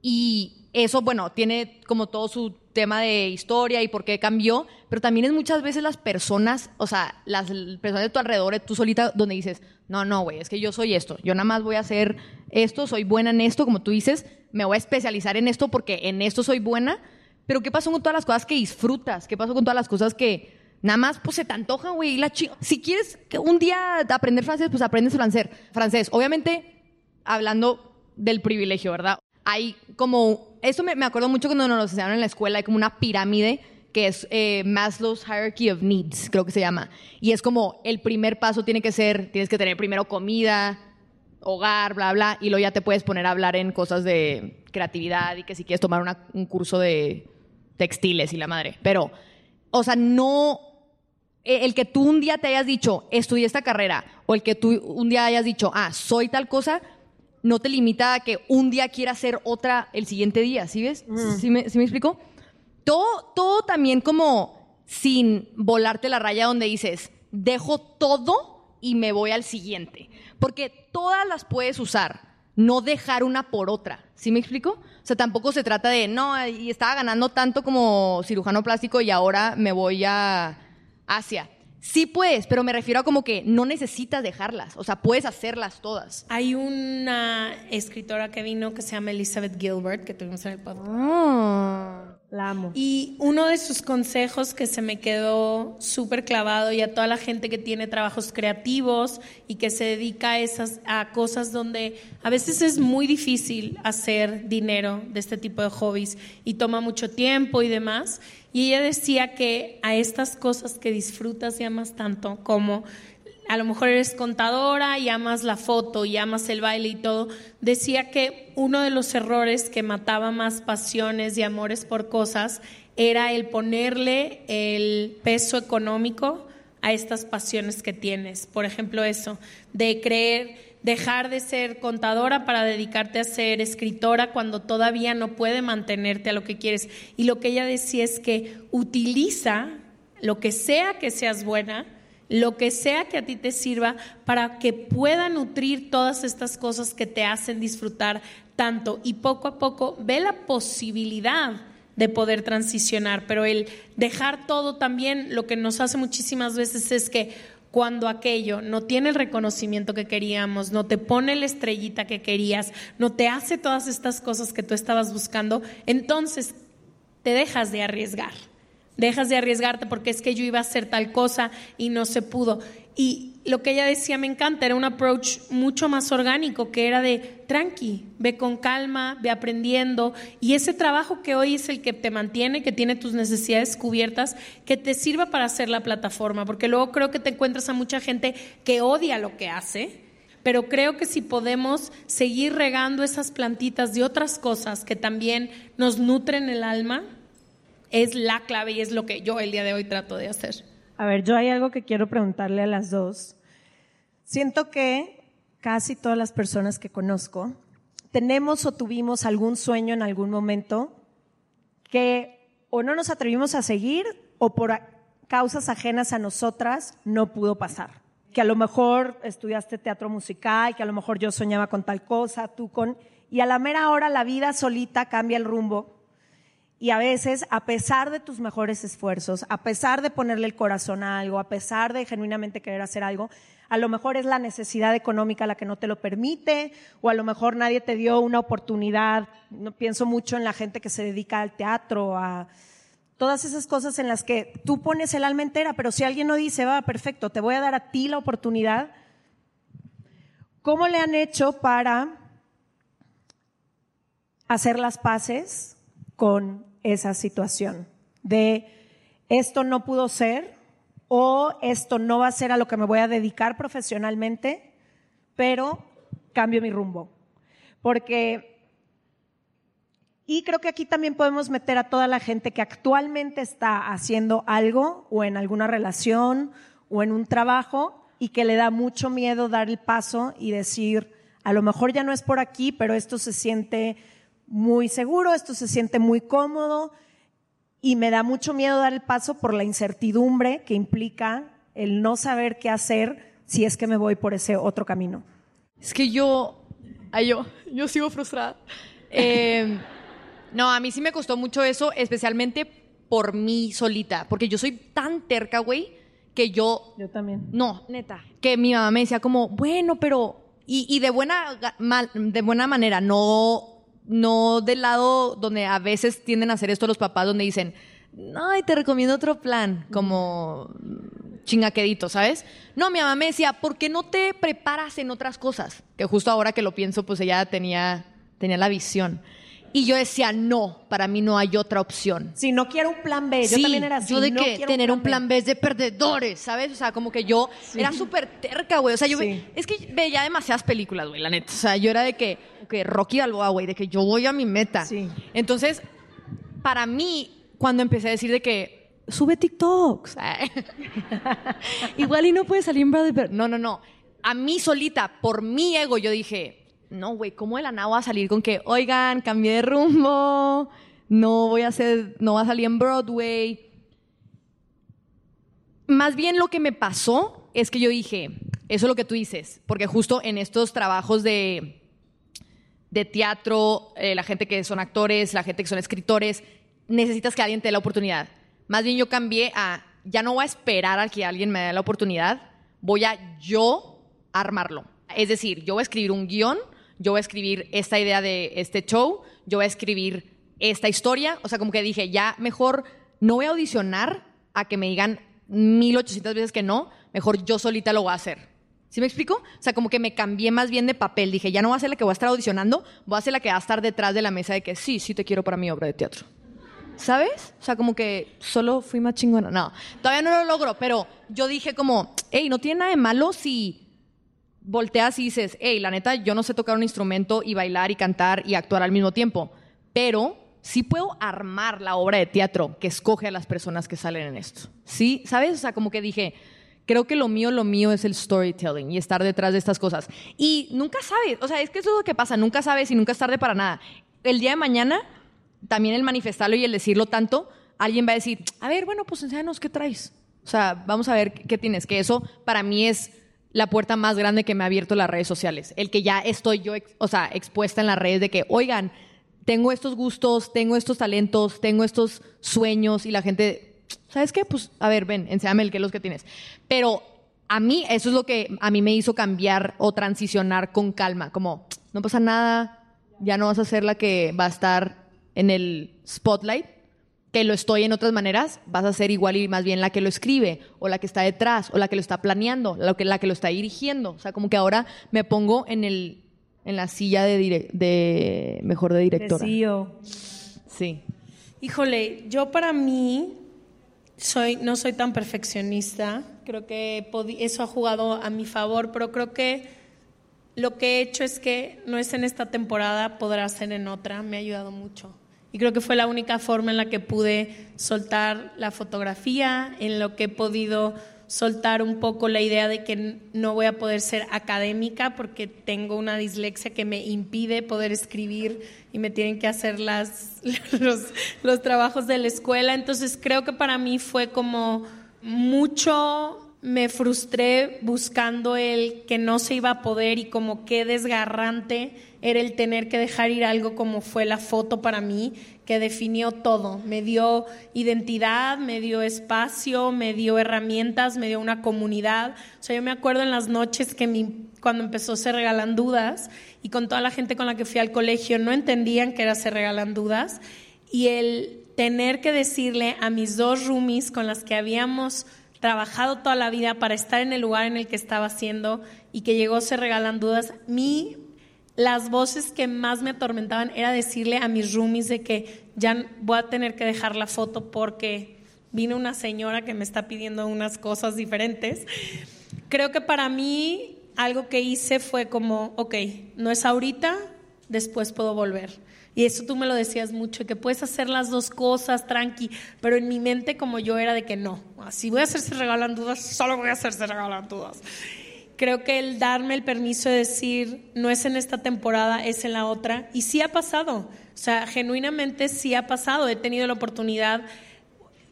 Y eso, bueno, tiene como todo su tema de historia y por qué cambió, pero también es muchas veces las personas, o sea, las personas de tu alrededor, tú solita, donde dices, no, no, güey, es que yo soy esto, yo nada más voy a hacer esto, soy buena en esto, como tú dices, me voy a especializar en esto porque en esto soy buena, pero ¿qué pasó con todas las cosas que disfrutas? ¿Qué pasó con todas las cosas que nada más pues se te antojan, güey? si quieres un día aprender francés, pues aprendes francés. francés. Obviamente, hablando del privilegio, ¿verdad? Hay como, eso me, me acuerdo mucho cuando nos enseñaron en la escuela, hay como una pirámide que es eh, Maslow's Hierarchy of Needs, creo que se llama. Y es como el primer paso tiene que ser, tienes que tener primero comida, hogar, bla, bla, y luego ya te puedes poner a hablar en cosas de creatividad y que si quieres tomar una- un curso de textiles y la madre. Pero, o sea, no, eh, el que tú un día te hayas dicho, estudié esta carrera, o el que tú un día hayas dicho, ah, soy tal cosa, no te limita a que un día quieras ser otra el siguiente día, ¿sí ves? ¿Sí, me, sí me explico? Todo, todo también como sin volarte la raya donde dices, dejo todo y me voy al siguiente. Porque todas las puedes usar, no dejar una por otra. ¿Sí me explico? O sea, tampoco se trata de, no, y estaba ganando tanto como cirujano plástico y ahora me voy a Asia. Sí puedes, pero me refiero a como que no necesitas dejarlas. O sea, puedes hacerlas todas. Hay una escritora que vino que se llama Elizabeth Gilbert, que tuvimos en el podcast. La amo. Y uno de sus consejos que se me quedó súper clavado y a toda la gente que tiene trabajos creativos y que se dedica a esas a cosas donde a veces es muy difícil hacer dinero de este tipo de hobbies y toma mucho tiempo y demás. Y ella decía que a estas cosas que disfrutas y amas tanto como a lo mejor eres contadora y amas la foto y amas el baile y todo, decía que uno de los errores que mataba más pasiones y amores por cosas era el ponerle el peso económico a estas pasiones que tienes. Por ejemplo, eso, de creer, dejar de ser contadora para dedicarte a ser escritora cuando todavía no puede mantenerte a lo que quieres. Y lo que ella decía es que utiliza lo que sea que seas buena, lo que sea que a ti te sirva para que pueda nutrir todas estas cosas que te hacen disfrutar tanto y poco a poco ve la posibilidad de poder transicionar, pero el dejar todo también lo que nos hace muchísimas veces es que cuando aquello no tiene el reconocimiento que queríamos, no te pone la estrellita que querías, no te hace todas estas cosas que tú estabas buscando, entonces te dejas de arriesgar. Dejas de arriesgarte porque es que yo iba a hacer tal cosa y no se pudo. Y lo que ella decía me encanta, era un approach mucho más orgánico, que era de tranqui, ve con calma, ve aprendiendo. Y ese trabajo que hoy es el que te mantiene, que tiene tus necesidades cubiertas, que te sirva para hacer la plataforma. Porque luego creo que te encuentras a mucha gente que odia lo que hace, pero creo que si podemos seguir regando esas plantitas de otras cosas que también nos nutren el alma, es la clave y es lo que yo el día de hoy trato de hacer. A ver, yo hay algo que quiero preguntarle a las dos. Siento que casi todas las personas que conozco tenemos o tuvimos algún sueño en algún momento que o no nos atrevimos a seguir o por causas ajenas a nosotras no pudo pasar. Que a lo mejor estudiaste teatro musical, que a lo mejor yo soñaba con tal cosa, tú con... Y a la mera hora la vida solita cambia el rumbo y a veces, a pesar de tus mejores esfuerzos, a pesar de ponerle el corazón a algo, a pesar de genuinamente querer hacer algo, a lo mejor es la necesidad económica la que no te lo permite, o a lo mejor nadie te dio una oportunidad. No pienso mucho en la gente que se dedica al teatro, a todas esas cosas en las que tú pones el alma entera, pero si alguien no dice, va, perfecto, te voy a dar a ti la oportunidad, ¿cómo le han hecho para hacer las paces con esa situación de esto no pudo ser o esto no va a ser a lo que me voy a dedicar profesionalmente, pero cambio mi rumbo. Porque, y creo que aquí también podemos meter a toda la gente que actualmente está haciendo algo o en alguna relación o en un trabajo y que le da mucho miedo dar el paso y decir, a lo mejor ya no es por aquí, pero esto se siente muy seguro, esto se siente muy cómodo y me da mucho miedo dar el paso por la incertidumbre que implica el no saber qué hacer si es que me voy por ese otro camino. Es que yo, ay, yo, yo sigo frustrada. Eh, no, a mí sí me costó mucho eso, especialmente por mí solita, porque yo soy tan terca, güey, que yo... Yo también. No, neta. Que mi mamá me decía como, bueno, pero... Y, y de, buena, mal, de buena manera, no no del lado donde a veces tienden a hacer esto los papás, donde dicen, ay, te recomiendo otro plan, como chingaquedito, ¿sabes? No, mi mamá me decía, ¿por qué no te preparas en otras cosas? Que justo ahora que lo pienso, pues ella tenía, tenía la visión. Y yo decía, no, para mí no hay otra opción. Si no quiero un plan B, yo también era así. Yo de que tener un plan, B es de perdedores, ¿sabes? O sea, como que yo era súper terca, güey. O sea, yo es que veía demasiadas películas, güey, la neta. O sea, yo era de que, que Rocky Balboa, güey, de que yo voy a mi meta. Sí. Entonces, para mí, cuando empecé a decir de que sube TikToks, igual y no puede salir en Brother, no, no, no. A mí solita, por mi ego, yo dije, no, güey, ¿cómo de la nada a salir con que, oigan, cambié de rumbo, no voy a hacer, no va a salir en Broadway? Más bien lo que me pasó es que yo dije, eso es lo que tú dices, porque justo en estos trabajos de, de teatro, eh, la gente que son actores, la gente que son escritores, necesitas que alguien te dé la oportunidad. Más bien yo cambié a, ya no voy a esperar a que alguien me dé la oportunidad, voy a yo armarlo. Es decir, yo voy a escribir un guion yo voy a escribir esta idea de este show, yo voy a escribir esta historia. O sea, como que dije, ya mejor no voy a audicionar a que me digan 1800 veces que no, mejor yo solita lo voy a hacer. ¿Sí me explico? O sea, como que me cambié más bien de papel. Dije, ya no voy a ser la que voy a estar audicionando, voy a ser la que va a estar detrás de la mesa de que sí, sí te quiero para mi obra de teatro. ¿Sabes? O sea, como que solo fui más chingona. No, todavía no lo logro, pero yo dije como, hey, no tiene nada de malo si volteas y dices, hey, la neta, yo no sé tocar un instrumento y bailar y cantar y actuar al mismo tiempo, pero sí puedo armar la obra de teatro que escoge a las personas que salen en esto. ¿Sí? ¿Sabes? O sea, como que dije, creo que lo mío, lo mío es el storytelling y estar detrás de estas cosas. Y nunca sabes, o sea, es que eso es lo que pasa, nunca sabes y nunca es tarde para nada. El día de mañana, también el manifestarlo y el decirlo tanto, alguien va a decir, a ver, bueno, pues enséñanos qué traes. O sea, vamos a ver qué tienes, que eso para mí es la puerta más grande que me ha abierto las redes sociales. El que ya estoy yo, o sea, expuesta en las redes de que, oigan, tengo estos gustos, tengo estos talentos, tengo estos sueños y la gente, ¿sabes qué? Pues, a ver, ven, enséñame el qué es lo que tienes. Pero a mí, eso es lo que a mí me hizo cambiar o transicionar con calma, como, no pasa nada, ya no vas a ser la que va a estar en el spotlight, que lo estoy en otras maneras, vas a ser igual y más bien la que lo escribe, o la que está detrás, o la que lo está planeando, la que, la que lo está dirigiendo. O sea, como que ahora me pongo en el en la silla de, dire- de mejor de directora. De CEO. Sí. Híjole, yo para mí soy, no soy tan perfeccionista. Creo que eso ha jugado a mi favor, pero creo que lo que he hecho es que no es en esta temporada, podrá ser en otra. Me ha ayudado mucho. Y creo que fue la única forma en la que pude soltar la fotografía, en lo que he podido soltar un poco la idea de que no voy a poder ser académica porque tengo una dislexia que me impide poder escribir y me tienen que hacer las, los, los trabajos de la escuela. Entonces creo que para mí fue como mucho me frustré buscando el que no se iba a poder y como qué desgarrante era el tener que dejar ir algo como fue la foto para mí, que definió todo. Me dio identidad, me dio espacio, me dio herramientas, me dio una comunidad. O sea, yo me acuerdo en las noches que mi, cuando empezó Se Regalan Dudas y con toda la gente con la que fui al colegio no entendían que era Se Regalan Dudas y el tener que decirle a mis dos roomies con las que habíamos trabajado toda la vida para estar en el lugar en el que estaba haciendo y que llegó Se Regalan Dudas, mi, las voces que más me atormentaban era decirle a mis roomies de que ya voy a tener que dejar la foto porque vino una señora que me está pidiendo unas cosas diferentes. Creo que para mí algo que hice fue como, ok, no es ahorita, después puedo volver. Y eso tú me lo decías mucho, que puedes hacer las dos cosas, tranqui, pero en mi mente como yo era de que no, si voy a hacer se regalan dudas, solo voy a hacer se regalan dudas. Creo que el darme el permiso de decir, no es en esta temporada, es en la otra, y sí ha pasado, o sea, genuinamente sí ha pasado, he tenido la oportunidad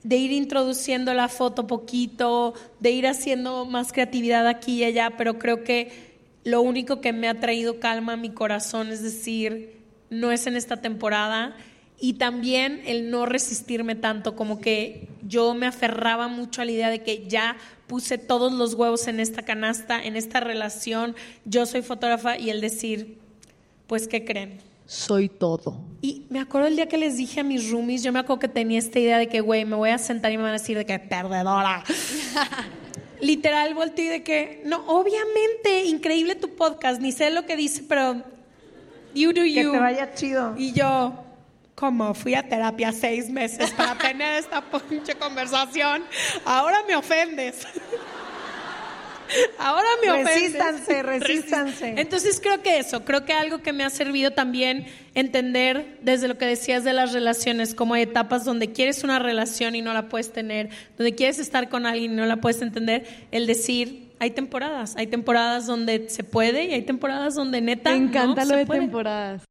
de ir introduciendo la foto poquito, de ir haciendo más creatividad aquí y allá, pero creo que lo único que me ha traído calma a mi corazón es decir, no es en esta temporada y también el no resistirme tanto, como que yo me aferraba mucho a la idea de que ya puse todos los huevos en esta canasta, en esta relación, yo soy fotógrafa y el decir, pues, ¿qué creen? Soy todo. Y me acuerdo el día que les dije a mis roomies, yo me acuerdo que tenía esta idea de que, güey, me voy a sentar y me van a decir de que perdedora. Literal, volteé y de que, no, obviamente, increíble tu podcast, ni sé lo que dice, pero you do Que you. te vaya chido. Y yo, como fui a terapia seis meses para tener esta pinche conversación, ahora me ofendes. Ahora me ofendes. Resístanse, resístanse. Entonces creo que eso, creo que algo que me ha servido también entender desde lo que decías de las relaciones, como hay etapas donde quieres una relación y no la puedes tener, donde quieres estar con alguien y no la puedes entender, el decir, hay temporadas, hay temporadas donde se puede y hay temporadas donde neta Me encanta no lo se de puede. temporadas.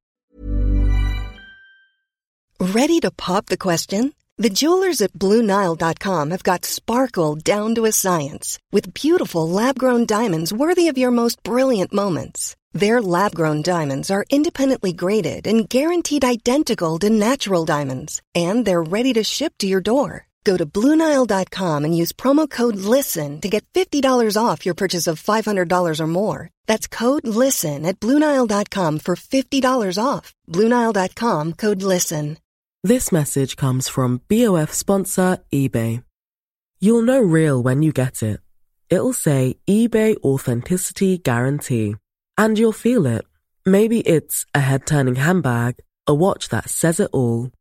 Ready to pop the question? The jewelers at BlueNile.com have got sparkle down to a science with beautiful lab grown diamonds worthy of your most brilliant moments. Their lab grown diamonds are independently graded and guaranteed identical to natural diamonds, and they're ready to ship to your door. Go to BlueNile.com and use promo code LISTEN to get $50 off your purchase of $500 or more. That's code LISTEN at BlueNile.com for $50 off. BlueNile.com code LISTEN. This message comes from BOF sponsor eBay. You'll know real when you get it. It'll say eBay Authenticity Guarantee. And you'll feel it. Maybe it's a head turning handbag, a watch that says it all,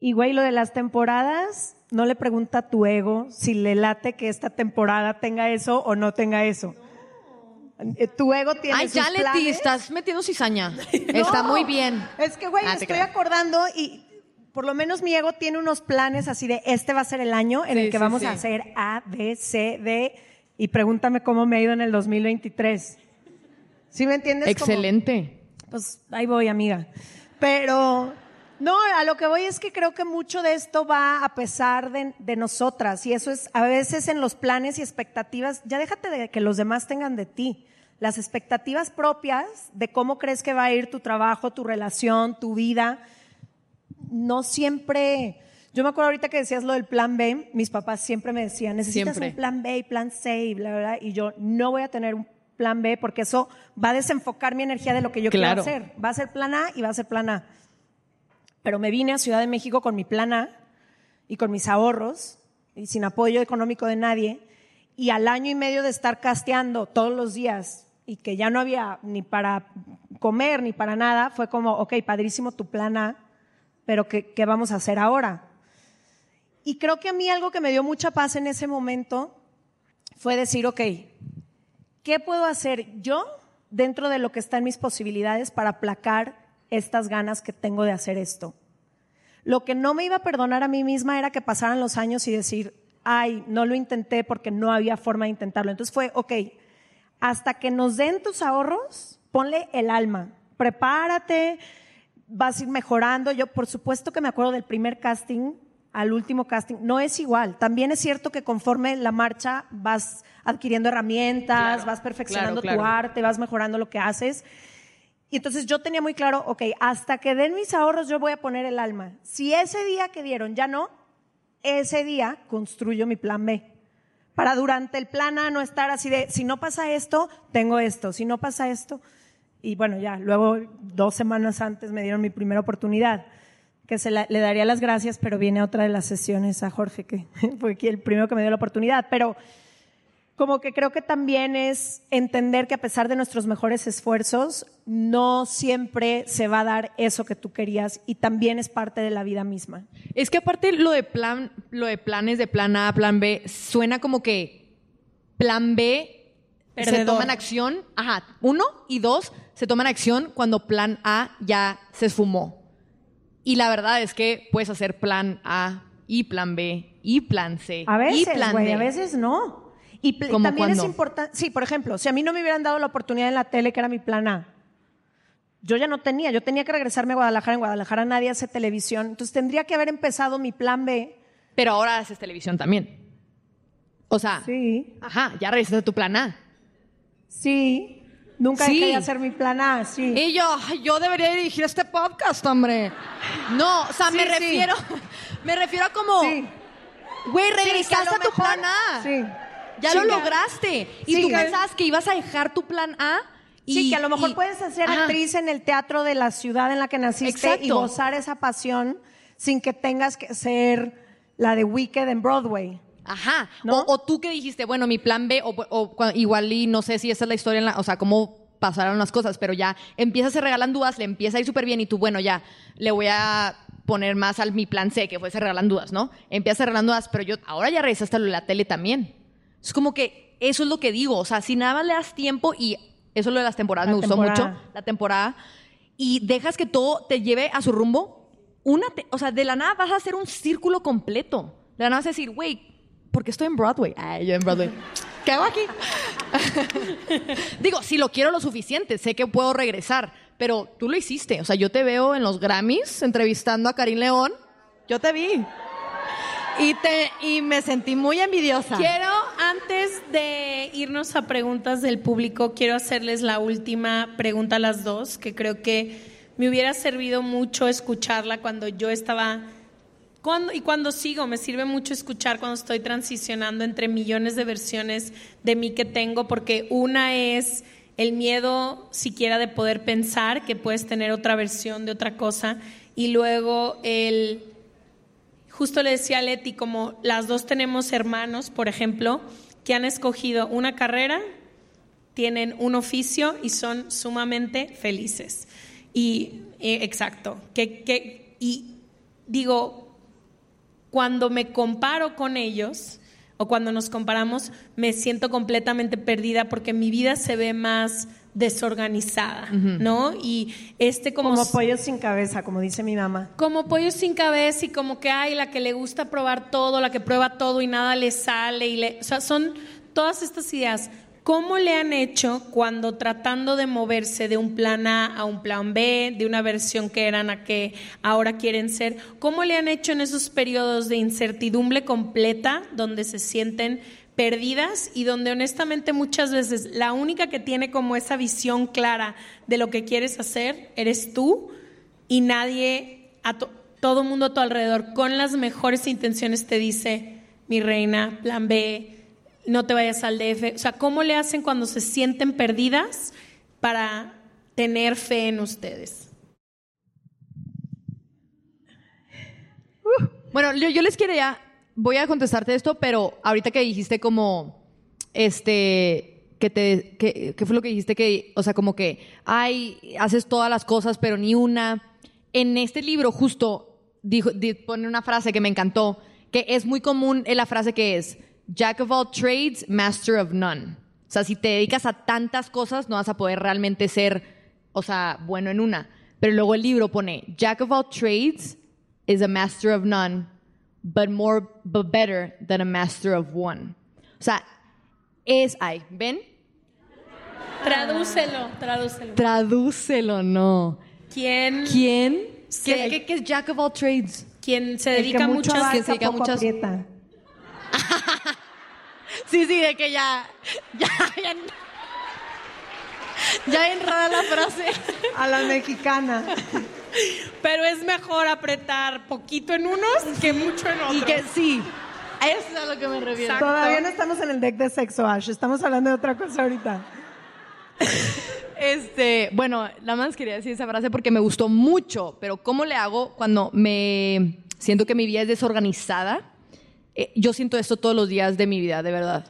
Y güey, lo de las temporadas, no le pregunta a tu ego si le late que esta temporada tenga eso o no tenga eso. Eh, Tu ego tiene Ay, sus ya, Leti, planes. estás metiendo cizaña. Está muy bien. Es que, güey, Ah, me estoy creo. acordando y por lo menos mi ego tiene unos planes así de este va a ser el año en Sí, el que sí, vamos sí. a hacer A, B, C, D y pregúntame cómo me ha ido en el 2023. ¿Sí me entiendes? Como- Excelente. pues ahí voy, amiga. Pero no, a lo que voy es que creo que mucho de esto va a pesar de, de nosotras y eso es a veces en los planes y expectativas, ya déjate de que los demás tengan de ti. Las expectativas propias de cómo crees que va a ir tu trabajo, tu relación, tu vida, no siempre... Yo me acuerdo ahorita que decías lo del plan B, mis papás siempre me decían, necesitas Siempre. un plan B y plan C y bla, bla, bla, y yo no voy a tener un plan B porque eso va a desenfocar mi energía de lo que yo Claro. quiero hacer. Va a ser plan A y va a ser plan A. Pero me vine a Ciudad de México con mi plan A y con mis ahorros y sin apoyo económico de nadie. Y al año y medio de estar casteando todos los días y que ya no había ni para comer ni para nada, fue como, ok, padrísimo tu plan A, pero ¿qué, qué vamos a hacer ahora? Y creo que a mí algo que me dio mucha paz en ese momento fue decir, ok, ¿qué puedo hacer yo dentro de lo que está en mis posibilidades para aplacar estas ganas que tengo de hacer esto? Lo que no me iba a perdonar a mí misma era que pasaran los años y decir, ay, no lo intenté porque no había forma de intentarlo. Entonces fue, ok, hasta que nos den tus ahorros, ponle el alma, prepárate, vas a ir mejorando. Yo, por supuesto que me acuerdo del primer casting al último casting, no es igual. También es cierto que conforme la marcha vas adquiriendo herramientas, Claro, vas perfeccionando claro, tu arte, vas mejorando lo que haces. Y entonces yo tenía muy claro, ok, hasta que den mis ahorros yo voy a poner el alma. Si ese día que dieron ya no, ese día construyo mi plan B. Para durante el plan A no estar así de, si no pasa esto, tengo esto, si no pasa esto. Y bueno, ya, luego dos semanas antes me dieron mi primera oportunidad, que se le daría las gracias, pero viene otra de las sesiones a Jorge, que fue el primero que me dio la oportunidad. Pero como que creo que también es entender que a pesar de nuestros mejores esfuerzos, no siempre se va a dar eso que tú querías y también es parte de la vida misma. Es que aparte lo de plan, lo de planes de plan A, plan B, suena como que plan B se Perdedor. toman acción, ajá, uno y dos se toman acción cuando plan A ya se esfumó. Y la verdad es que puedes hacer plan A y plan B y plan C A y veces, plan güey, D. a veces no. Y pl- ¿Cómo también es importante, sí, por ejemplo, si a mí no me hubieran dado la oportunidad en la tele, que era mi plan A, yo ya no tenía, yo tenía que regresarme a Guadalajara, en Guadalajara nadie hace televisión, entonces tendría que haber empezado mi plan B. Pero ahora haces televisión también. O sea, Sí, ajá, ya regresaste a tu plan A. sí, nunca Sí. dejé de hacer mi plan A, sí. Y yo, yo debería dirigir este podcast, hombre. No, o sea, me Sí, refiero, me refiero a como, Sí. güey, Sí, que a regresaste a tu mejor- plan A. Sí. Ya lo lograste. Y Sí, tú que- pensabas que ibas a dejar tu plan A. Y, sí, que a lo mejor y- puedes hacer Ajá. actriz en el teatro de la ciudad en la que naciste y gozar esa pasión sin que tengas que ser la de Wicked en Broadway. Ajá. ¿No? O, o tú que dijiste, bueno, mi plan B, o, igual y no sé si esa es la historia, en la- o sea, cómo pasaron las cosas, pero ya empieza, se regalan dudas, le empieza a ir súper bien y tú, bueno, ya le voy a poner más al mi plan C, que fue se regalan dudas, ¿no? Empieza se regalan dudas, pero yo ahora ya regresaste a de la tele también. Es como que eso es lo que digo, o sea, si nada más le das tiempo y eso es lo de las temporadas La me gustó mucho, la temporada, y dejas que todo te lleve a su rumbo, una, o sea, de la nada vas a hacer un círculo completo. De la nada vas a decir, güey, ¿por qué estoy en Broadway? Ay, yo en Broadway. ¿Qué hago aquí? Digo, si lo quiero lo suficiente, sé que puedo regresar, pero tú lo hiciste. O sea, yo te veo en los Grammys entrevistando a Karim León. Yo te vi. Y, te, y me sentí muy envidiosa. Quiero, antes de irnos a preguntas del público, quiero hacerles la última pregunta a las dos, que creo que me hubiera servido mucho escucharla cuando yo estaba, cuando, y cuando sigo, me sirve mucho escuchar cuando estoy transicionando entre millones de versiones de mí que tengo, porque una es el miedo siquiera de poder pensar que puedes tener otra versión de otra cosa, y luego el justo le decía a Leti, como las dos tenemos hermanos, por ejemplo, que han escogido una carrera, tienen un oficio y son sumamente felices. Y eh, exacto, que, que- y digo, cuando me comparo con ellos o cuando nos comparamos, me siento completamente perdida porque mi vida se ve más desorganizada, ¿no? Y este como, Como pollo sin cabeza, como dice mi mamá. como pollo sin cabeza y como que hay la que le gusta probar todo, la que prueba todo y nada le sale y le, o sea, son todas estas ideas. ¿Cómo le han hecho cuando tratando de moverse de un plan A a un plan B, de una versión que eran a que ahora quieren ser? ¿Cómo le han hecho en esos periodos de incertidumbre completa donde se sienten perdidas y donde honestamente muchas veces la única que tiene como esa visión clara de lo que quieres hacer eres tú y nadie, a to- todo mundo a tu alrededor, con las mejores intenciones te dice, mi reina, plan B, no te vayas al DF. O sea, ¿cómo le hacen cuando se sienten perdidas para tener fe en ustedes? Bueno, yo, yo les quería, voy a contestarte esto, pero ahorita que dijiste como, este, que te, que, ¿qué fue lo que dijiste que, o sea, como que, ay, haces todas las cosas, pero ni una. En este libro justo dijo, di- pone una frase que me encantó, que es muy común en la frase que es, Jack of all trades, master of none. O sea, si te dedicas a tantas cosas, no vas a poder realmente ser, o sea, bueno en una. Pero luego el libro pone, Jack of all trades is a master of none, but more, but better than a master of one. O sea, es, ay, ¿ven? Tradúcelo, tradúcelo. Tradúcelo, no. ¿Quién, ¿Quién? ¿Qué, qué- qué es Jack of all trades? quien se dedica mucho abarca, que se dedica poco muchas- aprieta. Sí, sí, de que ya, ya, ya, ya enrada la frase. A la mexicana. Pero es mejor apretar poquito en unos que mucho en otros. Y que sí, a eso es a lo que me refiero. Exacto. Todavía no estamos en el deck de sexo, Ash. Estamos hablando de otra cosa ahorita. Este, bueno, nada más quería decir esa frase porque me gustó mucho, pero ¿cómo le hago cuando me siento que mi vida es desorganizada? Eh, yo siento esto todos los días de mi vida, de verdad.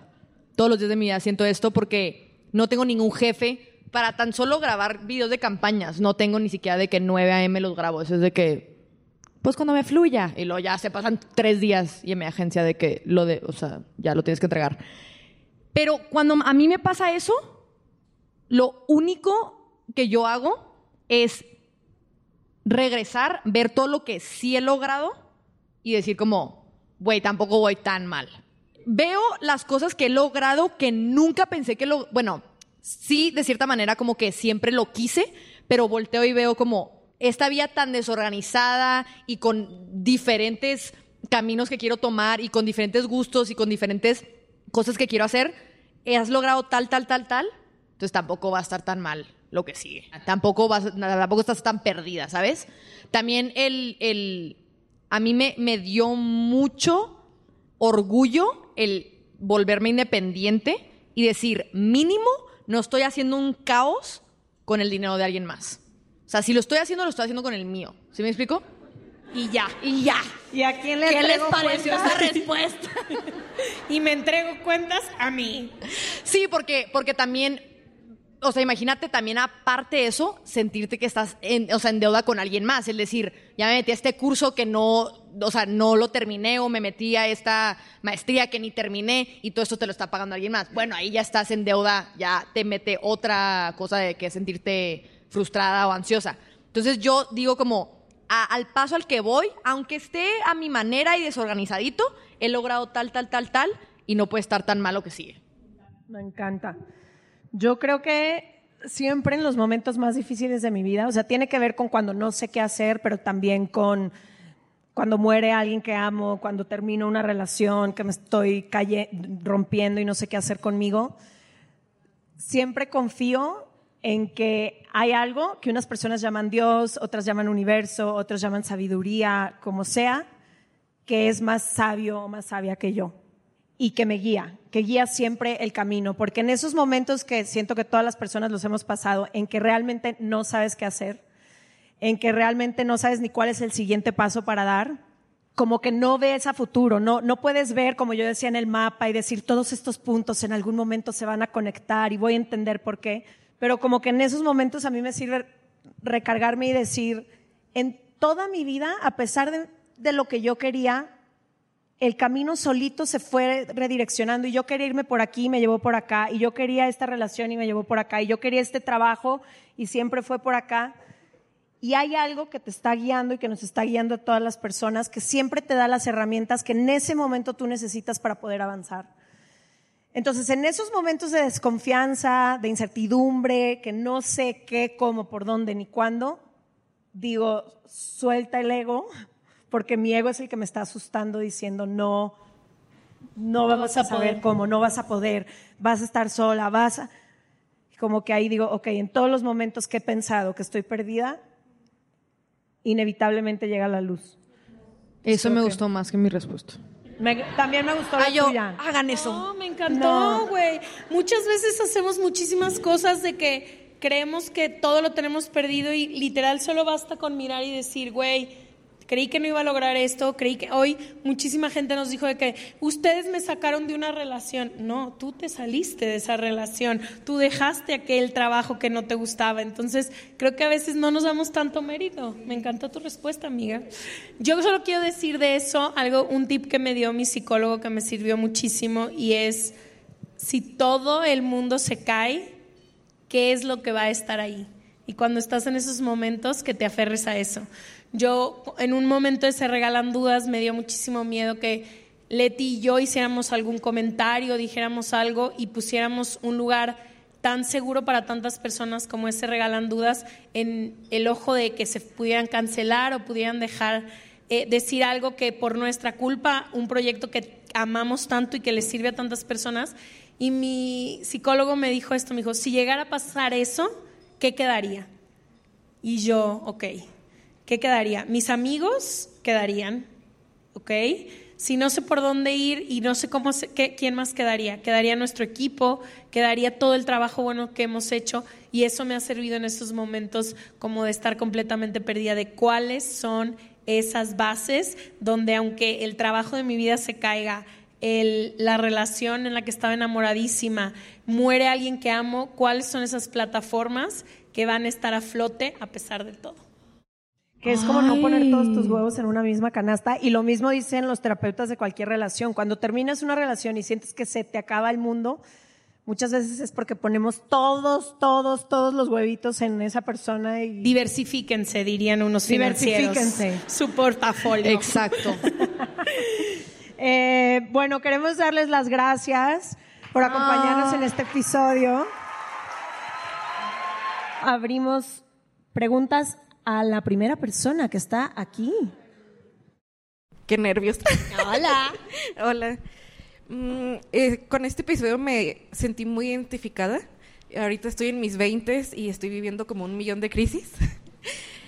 Todos los días de mi vida siento esto porque no tengo ningún jefe para tan solo grabar videos de campañas. No tengo ni siquiera de que 9 a.m. los grabo. Eso es de que, pues cuando me fluya. Y luego ya se pasan tres días y en mi agencia de que lo de, o sea, ya lo tienes que entregar. Pero cuando a mí me pasa eso, lo único que yo hago es regresar, ver todo lo que sí he logrado y decir como, güey, tampoco voy tan mal. Veo las cosas que he logrado que nunca pensé que lo, bueno, sí, de cierta manera como que siempre lo quise, pero volteo y veo como esta vía tan desorganizada y con diferentes caminos que quiero tomar y con diferentes gustos y con diferentes cosas que quiero hacer, has logrado tal, tal, tal, tal, entonces tampoco va a estar tan mal lo que sigue. Tampoco, vas, tampoco estás tan perdida, ¿sabes? También el, el a mí me, me dio mucho orgullo el volverme independiente y decir, mínimo, no estoy haciendo un caos con el dinero de alguien más. O sea, si lo estoy haciendo, lo estoy haciendo con el mío. ¿Sí me explico? Y ya. Y ya. ¿Y a quién le ¿Qué les pareció cuentas? esa respuesta? Y me entrego cuentas a mí. Sí, porque, porque también, o sea, imagínate también aparte de eso, sentirte que estás en, o sea, en deuda con alguien más. Es decir, ya me metí a este curso que no, o sea, no lo terminé o me metí a esta maestría que ni terminé y todo esto te lo está pagando alguien más. Bueno, ahí ya estás en deuda, ya te mete otra cosa de que sentirte frustrada o ansiosa. Entonces yo digo como, al paso al que voy, aunque esté a mi manera y desorganizadito, he logrado tal, tal, tal, tal y no puede estar tan malo que sigue. Me encanta. Yo creo que siempre en los momentos más difíciles de mi vida, o sea, tiene que ver con cuando no sé qué hacer, pero también con cuando muere alguien que amo, cuando termino una relación, que me estoy rompiendo y no sé qué hacer conmigo. Siempre confío en que hay algo que unas personas llaman Dios, otras llaman universo, otros llaman sabiduría, como sea, que es más sabio o más sabia que yo y que me guía, que guía siempre el camino, porque en esos momentos que siento que todas las personas los hemos pasado, en que realmente no sabes qué hacer, en que realmente no sabes ni cuál es el siguiente paso para dar, como que no ves a futuro, no, no puedes ver, como yo decía en el mapa, y decir todos estos puntos en algún momento se van a conectar y voy a entender por qué, pero como que en esos momentos a mí me sirve recargarme y decir, en toda mi vida, a pesar de, de lo que yo quería, el camino solito se fue redireccionando y yo quería irme por aquí y me llevó por acá y yo quería esta relación y me llevó por acá y yo quería este trabajo y siempre fue por acá. Y hay algo que te está guiando y que nos está guiando a todas las personas que siempre te da las herramientas que en ese momento tú necesitas para poder avanzar. Entonces, en esos momentos de desconfianza, de incertidumbre, que no sé qué, cómo, por dónde ni cuándo, digo, suelta el ego, porque mi ego es el que me está asustando diciendo, no, no vamos a saber cómo, no vas a poder, vas a estar sola, vas a... Como que ahí digo, ok, en todos los momentos que he pensado que estoy perdida, inevitablemente llega la luz. Eso me Ok. gustó más que mi respuesta. Me- también me gustó la Ah, yo, tuya. hagan eso. No, me encantó, No. güey. Muchas veces hacemos muchísimas cosas de que creemos que todo lo tenemos perdido y literal solo basta con mirar y decir, güey, creí que no iba a lograr esto, creí que hoy muchísima gente nos dijo de que ustedes me sacaron de una relación. No, tú te saliste de esa relación, tú dejaste aquel trabajo que no te gustaba. Entonces, creo que a veces no nos damos tanto mérito. Me encantó tu respuesta, amiga. Yo solo quiero decir de eso algo, un tip que me dio mi psicólogo que me sirvió muchísimo y es, si todo el mundo se cae, ¿qué es lo que va a estar ahí? Y cuando estás en esos momentos, que te aferres a eso. Yo, en un momento de Se Regalan Dudas, me dio muchísimo miedo que Leti y yo hiciéramos algún comentario, dijéramos algo y pusiéramos un lugar tan seguro para tantas personas como ese Regalan Dudas en el ojo de que se pudieran cancelar o pudieran dejar eh, decir algo que por nuestra culpa, un proyecto que amamos tanto y que le sirve a tantas personas. Y mi psicólogo me dijo esto, me dijo, si llegara a pasar eso, ¿qué quedaría? Y yo, ok, ¿qué quedaría? Mis amigos quedarían, ¿ok? Si no sé por dónde ir y no sé cómo, se- qué- quién más quedaría. Quedaría nuestro equipo, quedaría todo el trabajo bueno que hemos hecho y eso me ha servido en estos momentos como de estar completamente perdida de cuáles son esas bases donde aunque el trabajo de mi vida se caiga, la relación en la que estaba enamoradísima, muere alguien que amo, cuáles son esas plataformas que van a estar a flote a pesar de todo. Que es como no poner todos tus huevos en una misma canasta. Y lo mismo dicen los terapeutas de cualquier relación. Cuando terminas una relación y sientes que se te acaba el mundo, muchas veces es porque ponemos todos, todos, todos los huevitos en esa persona y Diversifíquense, dirían unos financieros. Diversifíquense. Su portafolio. Exacto. Eh, bueno, queremos darles las gracias por acompañarnos en este episodio. Abrimos preguntas a la primera persona que está aquí. Qué nervios. Hola. Hola. Mm, eh, con este episodio me sentí muy identificada. Ahorita estoy en mis 20 y estoy viviendo como un millón de crisis.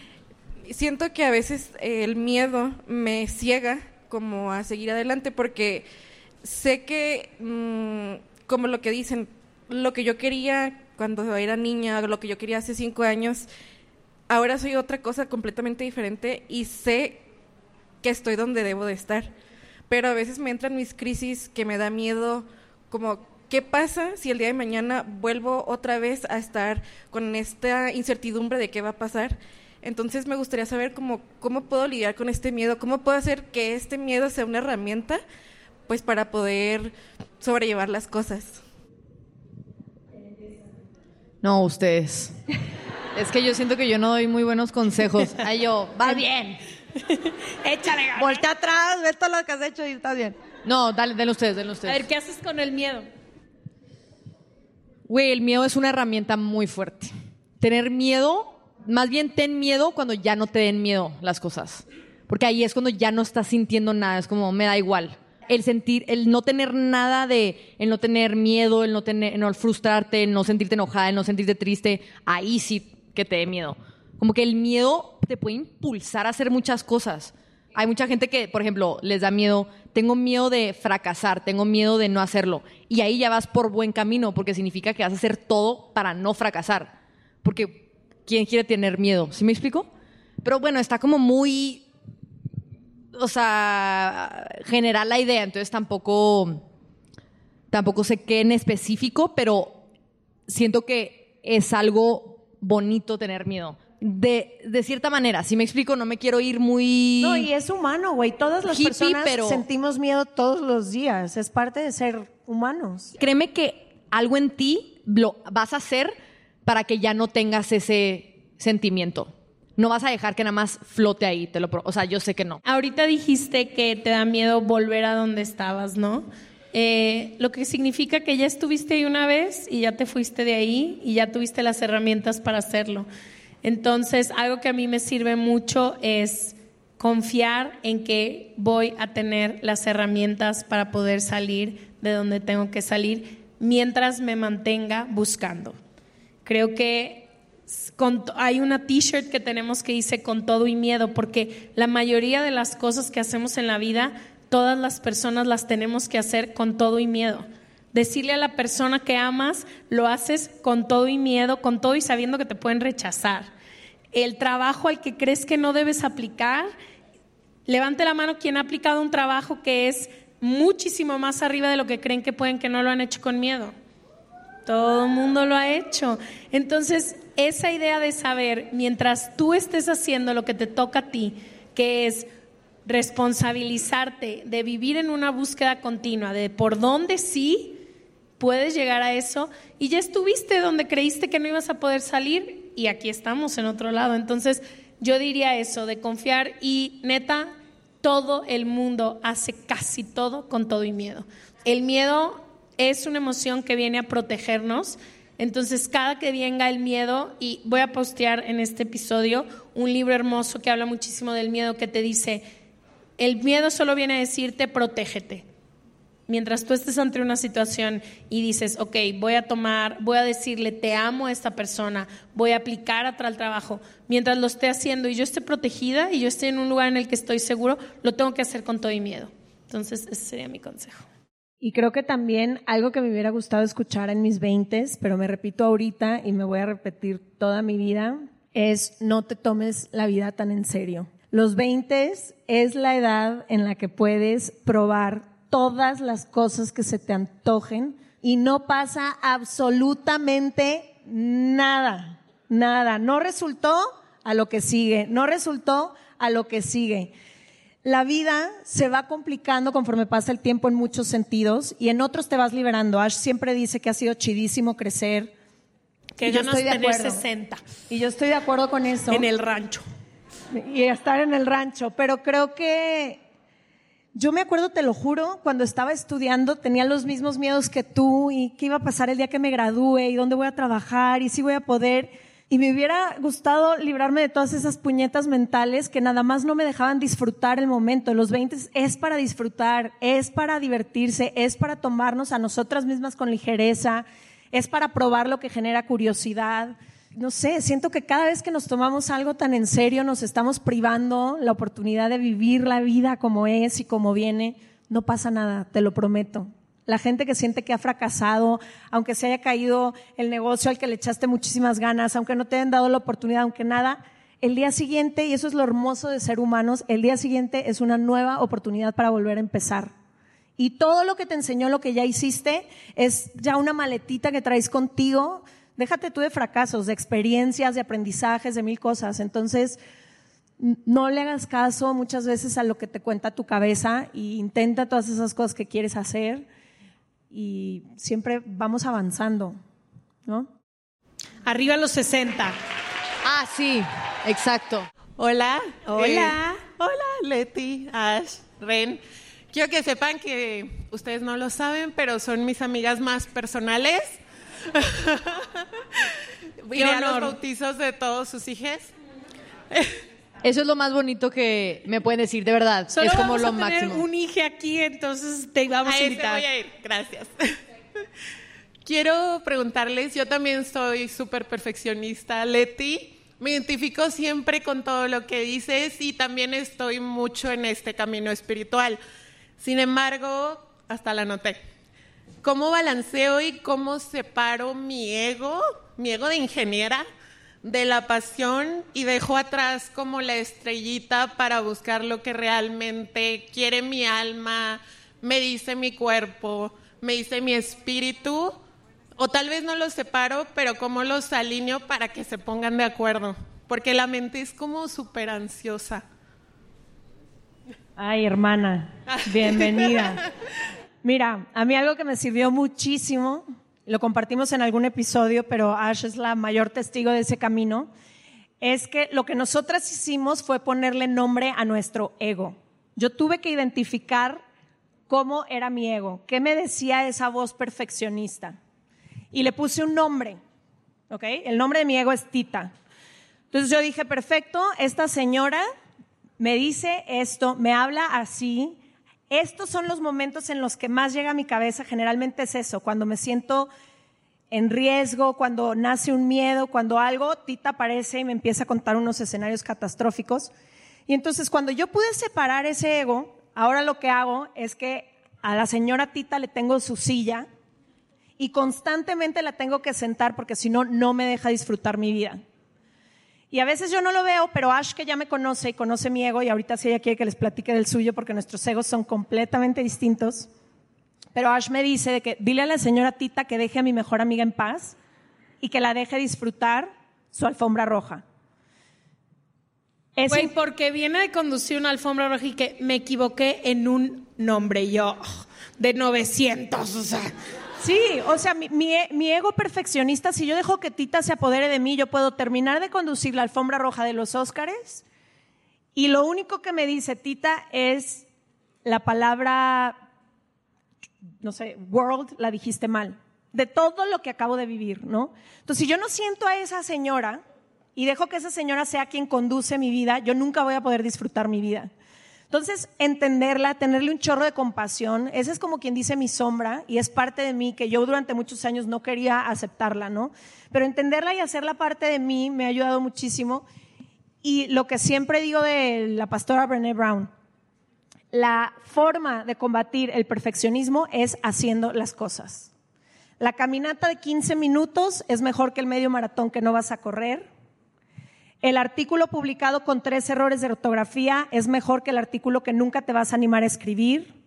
Siento que a veces eh, el miedo me ciega como a seguir adelante porque sé que, mm, como lo que dicen, lo que yo quería cuando era niña, lo que yo quería hace cinco años, ahora soy otra cosa completamente diferente y sé que estoy donde debo de estar. Pero a veces me entran mis crisis que me da miedo, como, ¿qué pasa si el día de mañana vuelvo otra vez a estar con esta incertidumbre de qué va a pasar? Entonces me gustaría saber cómo, cómo puedo lidiar con este miedo, cómo puedo hacer que este miedo sea una herramienta pues para poder sobrellevar las cosas. No, ustedes. Es que yo siento que yo no doy muy buenos consejos. Ay, yo, va bien. Échale ganas. Voltea atrás, ve todo lo que has hecho y estás bien. No, dale, denle ustedes, denle A ustedes. ver, ¿qué haces con el miedo? Güey, el miedo es una herramienta muy fuerte. Tener miedo, más bien ten miedo cuando ya no te den miedo las cosas. Porque ahí es cuando ya no estás sintiendo nada, es como me da igual. El sentir, el no tener nada de, el no tener miedo, el no tener, el no frustrarte, el no sentirte enojada, el no sentirte triste, ahí sí que te dé miedo. Como que el miedo te puede impulsar a hacer muchas cosas. Hay mucha gente que, por ejemplo, les da miedo, tengo miedo de fracasar, tengo miedo de no hacerlo. Y ahí ya vas por buen camino, porque significa que vas a hacer todo para no fracasar. Porque, ¿quién quiere tener miedo? ¿Sí me explico? Pero bueno, está como muy, o sea, general la idea, entonces tampoco, tampoco sé qué en específico, pero siento que es algo bonito tener miedo. De, de cierta manera, si me explico, no me quiero ir muy... No, y es humano, güey. Todas las Hippie, personas pero- sentimos miedo todos los días. Es parte de ser humanos. Créeme que algo en ti lo vas a hacer para que ya no tengas ese sentimiento. No vas a dejar que nada más flote ahí, te lo pro- O sea, yo sé que no. Ahorita dijiste que te da miedo volver a donde estabas, ¿no? Eh, lo que significa que ya estuviste ahí una vez y ya te fuiste de ahí y ya tuviste las herramientas para hacerlo. Entonces, algo que a mí me sirve mucho es confiar en que voy a tener las herramientas para poder salir de donde tengo que salir mientras me mantenga buscando. Creo que hay una t-shirt que tenemos que dice con todo y miedo, porque la mayoría de las cosas que hacemos en la vida, todas las personas las tenemos que hacer con todo y miedo. Decirle a la persona que amas, lo haces con todo y miedo, con todo y sabiendo que te pueden rechazar. El trabajo al que crees que no debes aplicar, levante la mano quien ha aplicado un trabajo que es muchísimo más arriba de lo que creen que pueden, que no lo han hecho con miedo. Todo el mundo lo ha hecho. Entonces, esa idea de saber, mientras tú estés haciendo lo que te toca a ti, que es responsabilizarte de vivir en una búsqueda continua, de por dónde sí puedes llegar a eso, y ya estuviste donde creíste que no ibas a poder salir, y aquí estamos en otro lado. Entonces, yo diría eso, de confiar y neta, todo el mundo hace casi todo con todo y miedo. El miedo es una emoción que viene a protegernos. Entonces, cada que venga el miedo, y voy a postear en este episodio un libro hermoso que habla muchísimo del miedo, que te dice, el miedo solo viene a decirte, protégete. Mientras tú estés ante una situación y dices, ok, voy a tomar, voy a decirle, te amo a esta persona, voy a aplicar a tal trabajo, mientras lo esté haciendo y yo esté protegida y yo esté en un lugar en el que estoy seguro, lo tengo que hacer con todo y miedo. Entonces, ese sería mi consejo. Y creo que también algo que me hubiera gustado escuchar en mis veintes, pero me repito ahorita y me voy a repetir toda mi vida, es no te tomes la vida tan en serio. Los veintes es la edad en la que puedes probar todas las cosas que se te antojen y no pasa absolutamente nada, nada. No resultó a lo que sigue, no resultó a lo que sigue. La vida se va complicando conforme pasa el tiempo en muchos sentidos y en otros te vas liberando. Ash siempre dice que ha sido chidísimo crecer. Que Y yo estoy de tener acuerdo. 60 Y yo estoy de acuerdo con eso. en el rancho. Y estar en el rancho. Pero creo que yo me acuerdo, te lo juro, cuando estaba estudiando tenía los mismos miedos que tú y qué iba a pasar el día que me gradúe y dónde voy a trabajar y si voy a poder. Y me hubiera gustado librarme de todas esas puñetas mentales que nada más no me dejaban disfrutar el momento. Los 20 es para disfrutar, es para divertirse, es para tomarnos a nosotras mismas con ligereza, es para probar lo que genera curiosidad. No sé, siento que cada vez que nos tomamos algo tan en serio nos estamos privando la oportunidad de vivir la vida como es y como viene. No pasa nada, te lo prometo. La gente que siente que ha fracasado, aunque se haya caído el negocio al que le echaste muchísimas ganas, aunque no te hayan dado la oportunidad, aunque nada, el día siguiente, y eso es lo hermoso de ser humanos, el día siguiente es una nueva oportunidad para volver a empezar. Y todo lo que te enseñó, lo que ya hiciste, es ya una maletita que traes contigo. Déjate tú de fracasos, de experiencias, de aprendizajes, de mil cosas. Entonces, no le hagas caso muchas veces a lo que te cuenta tu cabeza e intenta todas esas cosas que quieres hacer y siempre vamos avanzando, ¿no? Arriba los 60. Ah, sí, exacto. Hola. Hola. Eh, hola, Leti, Ash, Ren. Quiero que sepan que ustedes no lo saben, pero son mis amigas más personales. Iré a los bautizos de todos sus hijos. Eso es lo más bonito que me pueden decir, de verdad. Solo es como vamos lo a tener máximo. un hijo aquí, entonces te vamos a a invitar. voy a ir, gracias. Quiero preguntarles, yo también soy súper perfeccionista, Leti. Me identifico siempre con todo lo que dices y también estoy mucho en este camino espiritual. Sin embargo, hasta la noté. ¿Cómo balanceo y cómo separo mi ego, mi ego de ingeniera, de la pasión y dejo atrás como la estrellita para buscar lo que realmente quiere mi alma, me dice mi cuerpo, me dice mi espíritu? O tal vez no los separo, pero cómo los alineo para que se pongan de acuerdo. Porque la mente es como súper ansiosa. Ay, hermana, bienvenida. Mira, a mí algo que me sirvió muchísimo, lo compartimos en algún episodio, pero Ash es la mayor testigo de ese camino, es que lo que nosotras hicimos fue ponerle nombre a nuestro ego. Yo tuve que identificar cómo era mi ego, qué me decía esa voz perfeccionista. Y le puse un nombre, ¿ok? El nombre de mi ego es Tita. Entonces yo dije, perfecto, esta señora me dice esto, me habla así. Estos son los momentos en los que más llega a mi cabeza, generalmente es eso, cuando me siento en riesgo, cuando nace un miedo, cuando algo, Tita aparece y me empieza a contar unos escenarios catastróficos. Y entonces cuando yo pude separar ese ego, ahora lo que hago es que a la señora Tita le tengo su silla y constantemente la tengo que sentar porque si no, no me deja disfrutar mi vida. Y a veces yo no lo veo, pero Ash, que ya me conoce y conoce mi ego, y ahorita sí ella quiere que les platique del suyo porque nuestros egos son completamente distintos. Pero Ash me dice de que dile a la señora Tita que deje a mi mejor amiga en paz y que la deje disfrutar su alfombra roja. Güey, porque viene de conducir una alfombra roja y que me equivoqué en un nombre yo de 900, o sea. Sí, o sea, mi, ego perfeccionista, si yo dejo que Tita se apodere de mí, yo puedo terminar de conducir la alfombra roja de los Óscares y lo único que me dice Tita es la palabra, no sé, world, la dijiste mal, de todo lo que acabo de vivir, ¿no? Entonces, si yo no siento a esa señora y dejo que esa señora sea quien conduce mi vida, yo nunca voy a poder disfrutar mi vida. Entonces, entenderla, tenerle un chorro de compasión, esa es como quien dice mi sombra y es parte de mí que yo durante muchos años no quería aceptarla, ¿no? Pero entenderla y hacerla parte de mí me ha ayudado muchísimo. Y lo que siempre digo de la pastora Brené Brown, la forma de combatir el perfeccionismo es haciendo las cosas. La caminata de 15 minutos es mejor que el medio maratón que no vas a correr. El artículo publicado con tres errores de ortografía es mejor que el artículo que nunca te vas a animar a escribir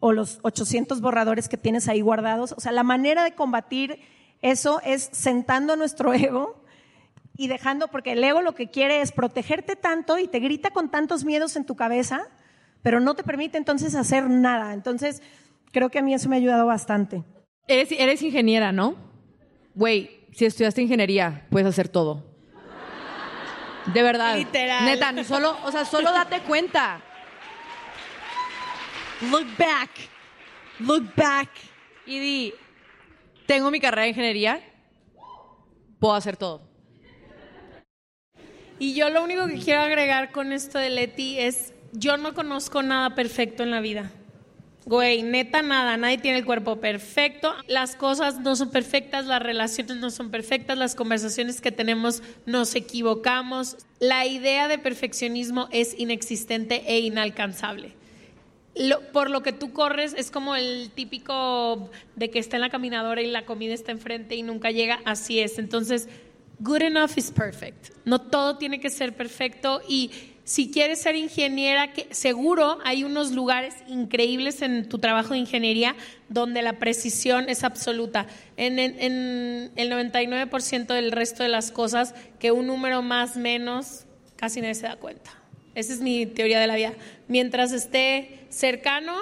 o los 800 borradores que tienes ahí guardados. O sea, la manera de combatir eso es sentando nuestro ego y dejando, porque el ego lo que quiere es protegerte tanto y te grita con tantos miedos en tu cabeza, pero no te permite entonces hacer nada. Entonces, creo que a mí eso me ha ayudado bastante. Eres, eres ingeniera, ¿no? Güey, si estudiaste ingeniería, puedes hacer todo. De verdad. Literal. Neta, solo, o sea, solo date cuenta. Look back. Look back. Y di, tengo mi carrera de ingeniería, puedo hacer todo. Y yo lo único que quiero agregar con esto de Leti es, yo no conozco nada perfecto en la vida. Güey, neta nada, nadie tiene el cuerpo perfecto, las cosas no son perfectas, las relaciones no son perfectas, las conversaciones que tenemos nos equivocamos. La idea de perfeccionismo es inexistente e inalcanzable. Por lo que tú corres es como el típico de que está en la caminadora y la comida está enfrente y nunca llega, así es. Entonces, good enough is perfect. No todo tiene que ser perfecto y si quieres ser ingeniera, que seguro hay unos lugares increíbles en tu trabajo de ingeniería donde la precisión es absoluta. En, en- en el 99% del resto de las cosas, que un número más menos, casi nadie se da cuenta. Esa es mi teoría de la vida. Mientras esté cercano,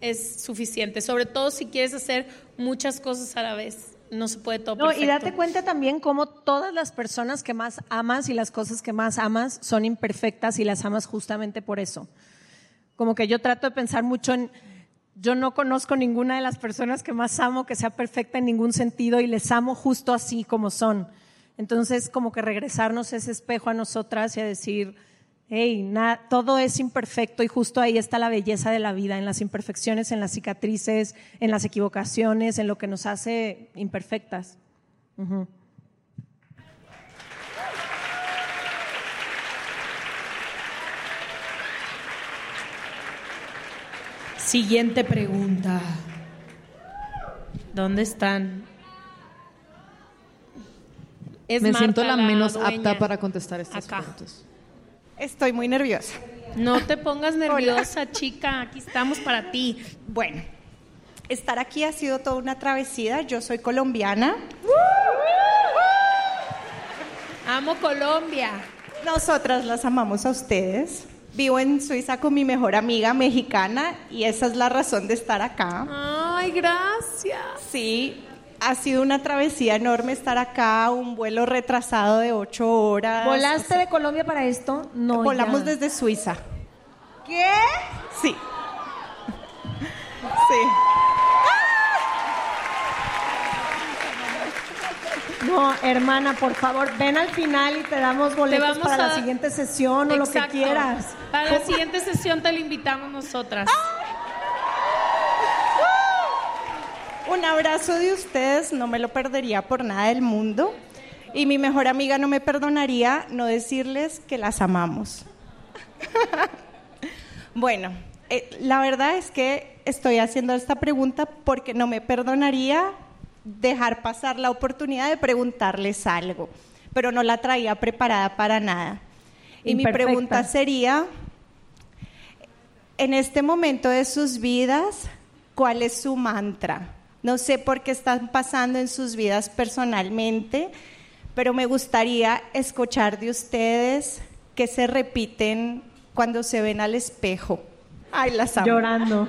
es suficiente. Sobre todo si quieres hacer muchas cosas a la vez. No se puede todo No, y date cuenta también cómo todas las personas que más amas y las cosas que más amas son imperfectas y las amas justamente por eso. Como que yo trato de pensar mucho en, yo no conozco ninguna de las personas que más amo que sea perfecta en ningún sentido y les amo justo así como son. Entonces, como que regresarnos ese espejo a nosotras y a decir, hey, na- todo es imperfecto y justo ahí está la belleza de la vida, en las imperfecciones, en las cicatrices, en las equivocaciones, en lo que nos hace imperfectas. Siguiente pregunta. ¿Dónde están? Es Me Marta siento la menos dueña. apta para contestar estas Acá. preguntas. Estoy muy nerviosa. No te pongas nerviosa, chica. Aquí estamos para ti. Bueno, estar aquí ha sido toda una travesía. Yo soy colombiana. Amo Colombia. Nosotras las amamos a ustedes. Vivo en Suiza con mi mejor amiga mexicana y esa es la razón de estar acá. Ay, gracias. Sí, ha sido una travesía enorme estar acá, un vuelo retrasado de ocho horas. ¿Volaste de Colombia para esto? No. Volamos ya. desde Suiza. ¿Qué? Sí. Sí. No, hermana, por favor, ven al final y te damos boletos vamos para a- la siguiente sesión o lo que quieras. Para la siguiente sesión te lo invitamos nosotras. Un abrazo de ustedes, no me lo perdería por nada del mundo. Y mi mejor amiga no me perdonaría no decirles que las amamos. bueno, eh, la verdad es que estoy haciendo esta pregunta porque no me perdonaría dejar pasar la oportunidad de preguntarles algo, pero no la traía preparada para nada. Y mi pregunta sería, en este momento de sus vidas, ¿cuál es su mantra? No sé por qué están pasando en sus vidas personalmente, pero me gustaría escuchar de ustedes que se repiten cuando se ven al espejo. Ay, las amo. Llorando.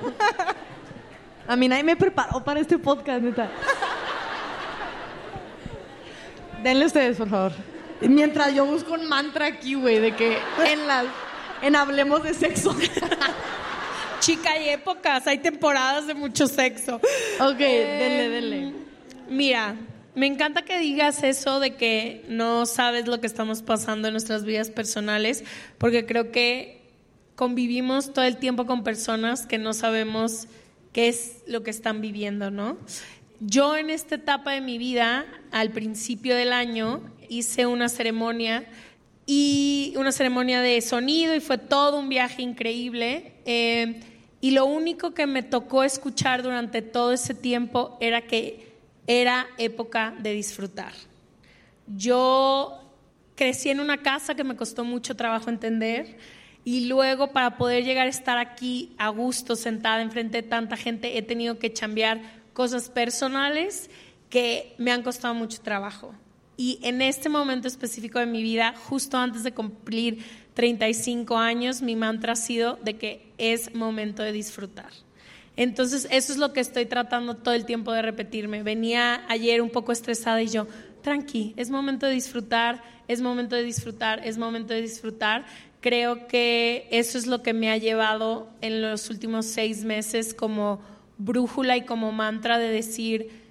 A mí nadie me preparó para este podcast, neta. Denle ustedes, por favor. Mientras yo busco un mantra aquí, güey, de que en las... En Hablemos de Sexo. Chica, hay épocas, hay temporadas de mucho sexo. Ok, Eh, denle, denle. Mira, me encanta que digas eso de que no sabes lo que estamos pasando en nuestras vidas personales, porque creo que convivimos todo el tiempo con personas que no sabemos qué es lo que están viviendo, ¿no? Yo en esta etapa de mi vida, al principio del año, hice una ceremonia y una ceremonia de sonido y fue todo un viaje increíble. Eh, y lo único que me tocó escuchar durante todo ese tiempo era que era época de disfrutar. Yo crecí en una casa que me costó mucho trabajo entender y luego para poder llegar a estar aquí a gusto, sentada enfrente de tanta gente, he tenido que cambiar cosas personales que me han costado mucho trabajo. Y en este momento específico de mi vida, justo antes de cumplir 35 años, mi mantra ha sido de que es momento de disfrutar. Entonces, eso es lo que estoy tratando todo el tiempo de repetirme. Venía ayer un poco estresada y yo, tranqui, es momento de disfrutar, es momento de disfrutar, es momento de disfrutar. Creo que eso es lo que me ha llevado en los últimos seis meses como brújula y como mantra de decir,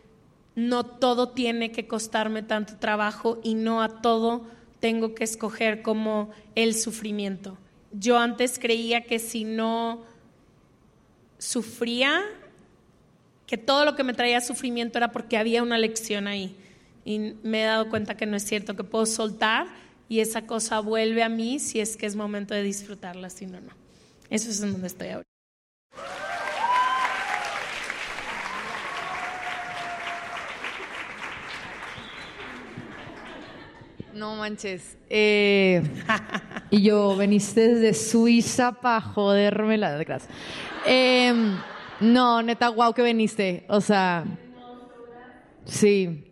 no todo tiene que costarme tanto trabajo y no a todo tengo que escoger como el sufrimiento. Yo antes creía que si no sufría, que todo lo que me traía sufrimiento era porque había una lección ahí. Y me he dado cuenta que no es cierto, que puedo soltar y esa cosa vuelve a mí si es que es momento de disfrutarla, si no, no. Eso es en donde estoy ahora. No manches. Eh, y yo, veniste desde Suiza para joderme la gracias. Em, no, neta, wow que veniste. O sea, sí.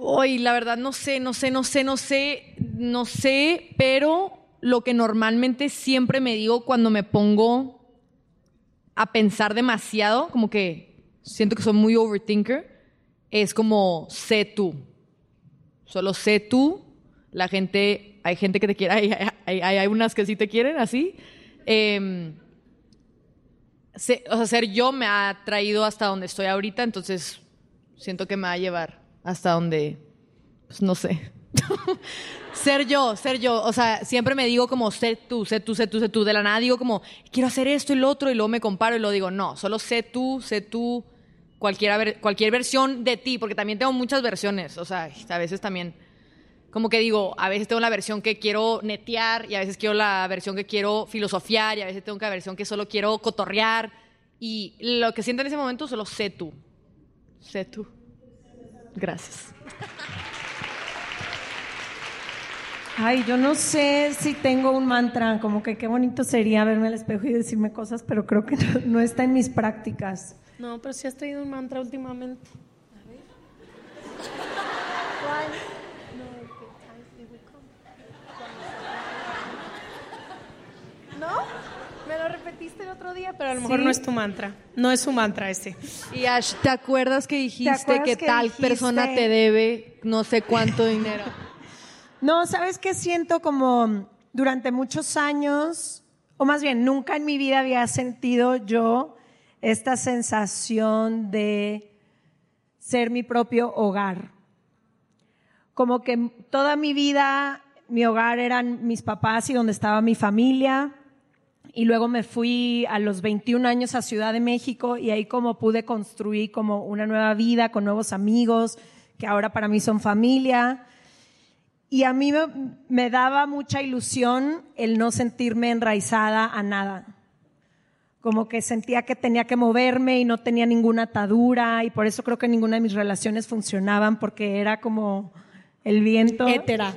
Hoy, la verdad, no sé, no sé, no sé, no sé, no sé, pero lo que normalmente siempre me digo cuando me pongo a pensar demasiado, como que siento que soy muy overthinker, es como sé tú. Solo sé tú. La gente, hay gente que te quiere, hay, hay, hay unas que sí te quieren así. Em, o sea, ser yo me ha traído hasta donde estoy ahorita, entonces siento que me va a llevar hasta donde, pues no sé. ser yo, ser yo. O sea, siempre me digo como sé tú, sé tú, sé tú, sé tú. De la nada digo como quiero hacer esto y lo otro y luego me comparo y lo digo, no, solo sé tú, sé tú, cualquier, cualquier versión de ti, porque también tengo muchas versiones. O sea, a veces también como que digo, a veces tengo la versión que quiero netear y a veces quiero la versión que quiero filosofiar y a veces tengo la versión que solo quiero cotorrear y lo que siento en ese momento solo sé tú. Sé tú. Gracias. Ay, yo no sé si tengo un mantra, como que qué bonito sería verme al espejo y decirme cosas, pero creo que no, no está en mis prácticas. No, pero sí has traído un mantra últimamente. A ver. ¿Cuál? ¿No? Me lo repetiste el otro día, pero a lo mejor Sí. no es tu mantra. No es su mantra ese. Y Ash, ¿te acuerdas que dijiste acuerdas que, que tal dijiste? persona te debe no sé cuánto dinero? No, ¿sabes qué siento? Como durante muchos años, o más bien, nunca en mi vida había sentido yo esta sensación de ser mi propio hogar. Como que toda mi vida, mi hogar eran mis papás y donde estaba mi familia. Y luego me fui a los 21 años a Ciudad de México y ahí como pude construir como una nueva vida con nuevos amigos que ahora para mí son familia. Y a mí me, me daba mucha ilusión el no sentirme enraizada a nada. Como que sentía que tenía que moverme y no tenía ninguna atadura y por eso creo que ninguna de mis relaciones funcionaban porque era como el viento. Étera.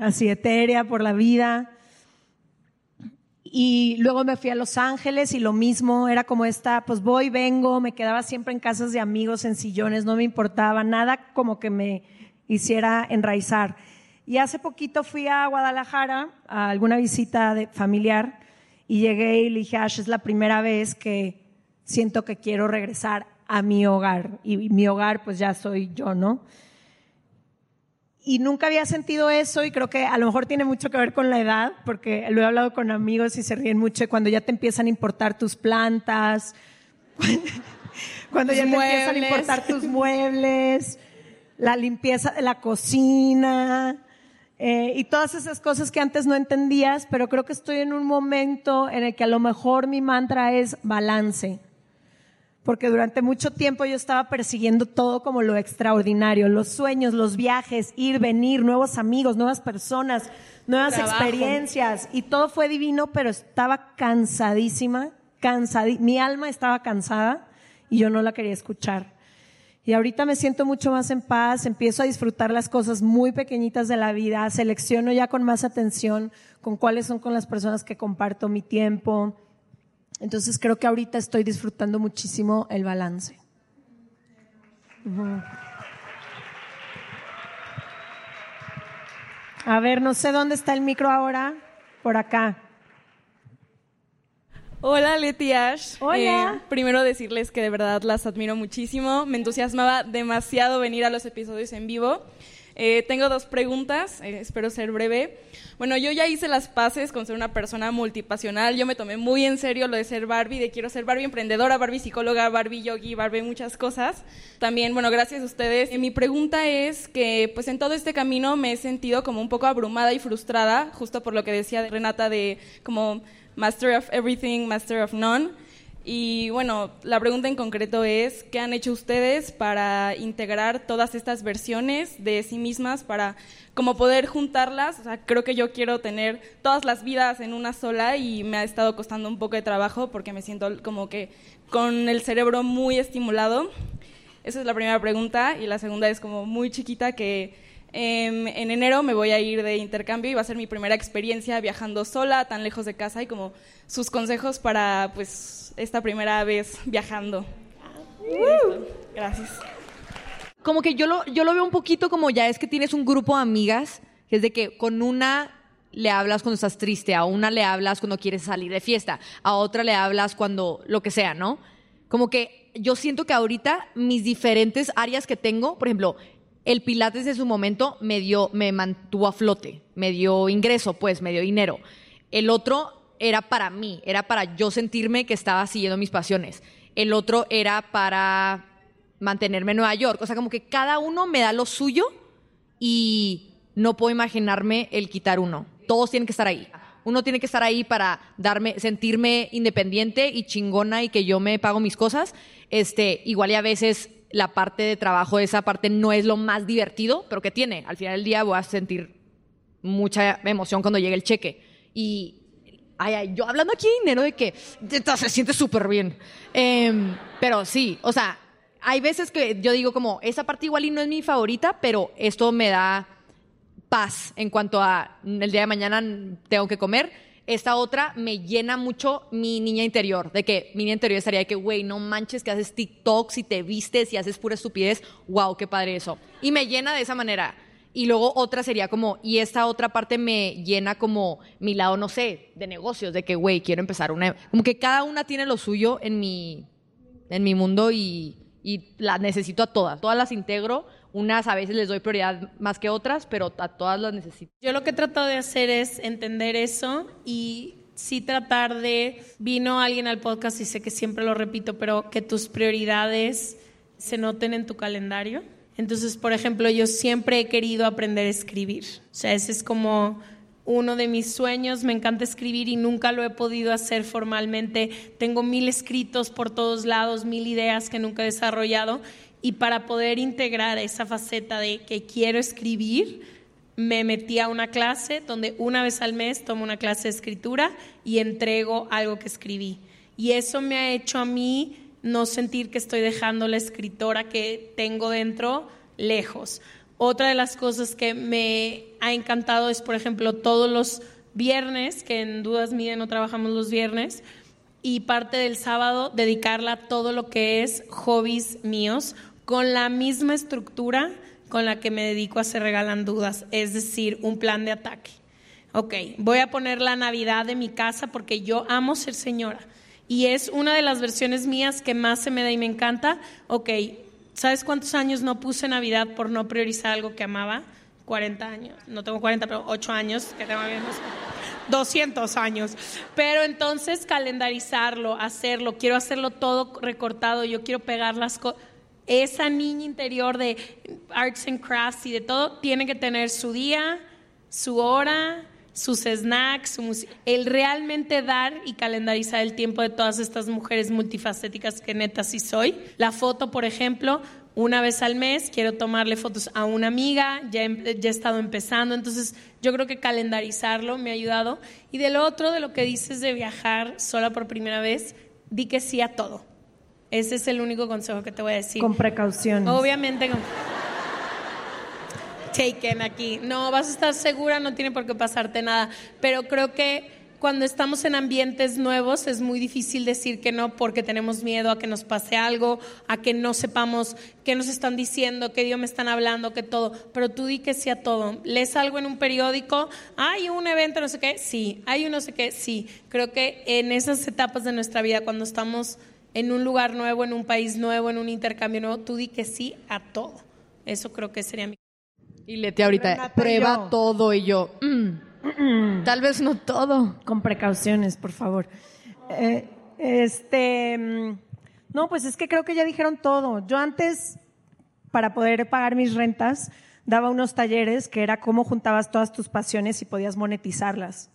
Así etérea por la vida. Y luego me fui a Los Ángeles y lo mismo, era como esta, pues voy, vengo, me quedaba siempre en casas de amigos, en sillones, no me importaba nada como que me hiciera enraizar. Y hace poquito fui a Guadalajara a alguna visita de familiar y llegué y le dije, Ash, es la primera vez que siento que quiero regresar a mi hogar. Y mi hogar pues ya soy yo, ¿no? y nunca había sentido eso y creo que a lo mejor tiene mucho que ver con la edad, porque lo he hablado con amigos y se ríen mucho cuando ya te empiezan a importar tus plantas, cuando ya te empiezan a importar tus muebles, la limpieza de la cocina eh, y todas esas cosas que antes no entendías, pero creo que estoy en un momento en el que a lo mejor mi mantra es balance porque durante mucho tiempo yo estaba persiguiendo todo como lo extraordinario, los sueños, los viajes, ir, venir, nuevos amigos, nuevas personas, nuevas Trabajo. experiencias, y todo fue divino, pero estaba cansadísima, cansadi mi alma estaba cansada y yo no la quería escuchar. Y ahorita me siento mucho más en paz, empiezo a disfrutar las cosas muy pequeñitas de la vida, selecciono ya con más atención con cuáles son con las personas que comparto mi tiempo. Entonces creo que ahorita estoy disfrutando muchísimo el balance. A ver, no sé dónde está el micro ahora. Por acá. Hola Leti Ash. Hola. Eh, primero decirles que de verdad las admiro muchísimo. Me entusiasmaba demasiado venir a los episodios en vivo. Eh, tengo dos preguntas, eh, espero ser breve. Bueno, yo ya hice las paces con ser una persona multipasional. Yo me tomé muy en serio lo de ser Barbie, de quiero ser Barbie emprendedora, Barbie psicóloga, Barbie yogi, Barbie muchas cosas. También, bueno, gracias a ustedes. Eh, mi pregunta es que, pues en todo este camino me he sentido como un poco abrumada y frustrada, justo por lo que decía Renata de como Master of Everything, Master of None. Y bueno, la pregunta en concreto es, ¿qué han hecho ustedes para integrar todas estas versiones de sí mismas, para como poder juntarlas? O sea, creo que yo quiero tener todas las vidas en una sola y me ha estado costando un poco de trabajo porque me siento como que con el cerebro muy estimulado. Esa es la primera pregunta. Y la segunda es como muy chiquita que en enero me voy a ir de intercambio y va a ser mi primera experiencia viajando sola, tan lejos de casa y como sus consejos para pues esta primera vez viajando. Gracias. Como que yo lo, yo lo veo un poquito como ya es que tienes un grupo de amigas, que es de que con una le hablas cuando estás triste, a una le hablas cuando quieres salir de fiesta, a otra le hablas cuando lo que sea, ¿no? Como que yo siento que ahorita mis diferentes áreas que tengo, por ejemplo, el Pilates de su momento me dio, me mantuvo a flote, me dio ingreso, pues, me dio dinero. El otro era para mí, era para yo sentirme que estaba siguiendo mis pasiones. El otro era para mantenerme en Nueva York. O sea, como que cada uno me da lo suyo y no puedo imaginarme el quitar uno. Todos tienen que estar ahí. Uno tiene que estar ahí para darme, sentirme independiente y chingona y que yo me pago mis cosas. Este, igual y a veces la parte de trabajo, esa parte no es lo más divertido, pero que tiene. Al final del día voy a sentir mucha emoción cuando llegue el cheque. Y ay, ay, yo hablando aquí de dinero de que se siente súper bien. Em, pero sí, o sea, hay veces que yo digo como, esa parte igual y no es mi favorita, pero esto me da paz en cuanto a el día de mañana tengo que comer. Esta otra me llena mucho mi niña interior, de que mi niña interior estaría de que, güey, no manches que haces TikToks y te vistes y haces pura estupidez, wow, qué padre eso. Y me llena de esa manera. Y luego otra sería como, y esta otra parte me llena como mi lado, no sé, de negocios, de que, güey, quiero empezar una... Como que cada una tiene lo suyo en mi, en mi mundo y, y las necesito a todas. Todas las integro. Unas a veces les doy prioridad más que otras, pero a todas las necesito. Yo lo que he tratado de hacer es entender eso y sí tratar de, vino alguien al podcast y sé que siempre lo repito, pero que tus prioridades se noten en tu calendario. Entonces, por ejemplo, yo siempre he querido aprender a escribir. O sea, ese es como uno de mis sueños, me encanta escribir y nunca lo he podido hacer formalmente. Tengo mil escritos por todos lados, mil ideas que nunca he desarrollado y para poder integrar esa faceta de que quiero escribir, me metí a una clase donde una vez al mes tomo una clase de escritura y entrego algo que escribí. Y eso me ha hecho a mí no sentir que estoy dejando la escritora que tengo dentro lejos. Otra de las cosas que me ha encantado es, por ejemplo, todos los viernes, que en Dudas Mide no trabajamos los viernes, y parte del sábado dedicarla a todo lo que es hobbies míos, con la misma estructura con la que me dedico a Se Regalan Dudas, es decir, un plan de ataque. Ok, voy a poner la Navidad de mi casa porque yo amo ser señora. Y es una de las versiones mías que más se me da y me encanta. Ok, ¿Sabes cuántos años no puse Navidad por no priorizar algo que amaba? 40 años. No tengo 40, pero 8 años, que tengo bien 200 años. Pero entonces calendarizarlo, hacerlo, quiero hacerlo todo recortado, yo quiero pegar las cosas. Esa niña interior de arts and crafts y de todo tiene que tener su día, su hora, sus snacks, el realmente dar y calendarizar el tiempo de todas estas mujeres multifacéticas que neta sí soy. La foto, por ejemplo, una vez al mes quiero tomarle fotos a una amiga, ya, ya he estado empezando, entonces yo creo que calendarizarlo me ha ayudado. Y de lo otro, de lo que dices de viajar sola por primera vez, di que sí a todo. Ese es el único consejo que te voy a decir. Con precaución. Obviamente con taken aquí. No, vas a estar segura, no tiene por qué pasarte nada. Pero creo que cuando estamos en ambientes nuevos es muy difícil decir que no porque tenemos miedo a que nos pase algo, a que no sepamos qué nos están diciendo, qué Dios me están hablando, qué todo. Pero tú di que sí a todo. Lees algo en un periódico, hay un evento, no sé qué, sí. Hay un no sé qué, sí. Creo que en esas etapas de nuestra vida, cuando estamos en un lugar nuevo, en un país nuevo, en un intercambio nuevo, tú di que sí a todo. Eso creo que sería mi y Leti ahorita, prueba todo y yo, mm, tal vez no todo. Con precauciones, por favor. Eh, este, mm, no, pues es que creo que ya dijeron todo. Yo antes, para poder pagar mis rentas, daba unos talleres que era cómo juntabas todas tus pasiones y podías monetizarlas.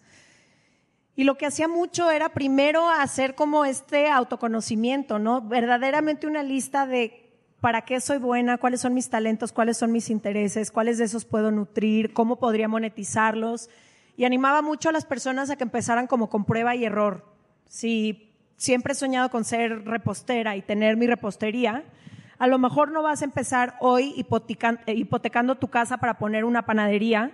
Y lo que hacía mucho era primero hacer como este autoconocimiento, ¿no? Verdaderamente una lista de para qué soy buena, cuáles son mis talentos, cuáles son mis intereses, cuáles de esos puedo nutrir, cómo podría monetizarlos. Y animaba mucho a las personas a que empezaran como con prueba y error. Si siempre he soñado con ser repostera y tener mi repostería, a lo mejor no vas a empezar hoy eh, hipotecando tu casa para poner una panadería,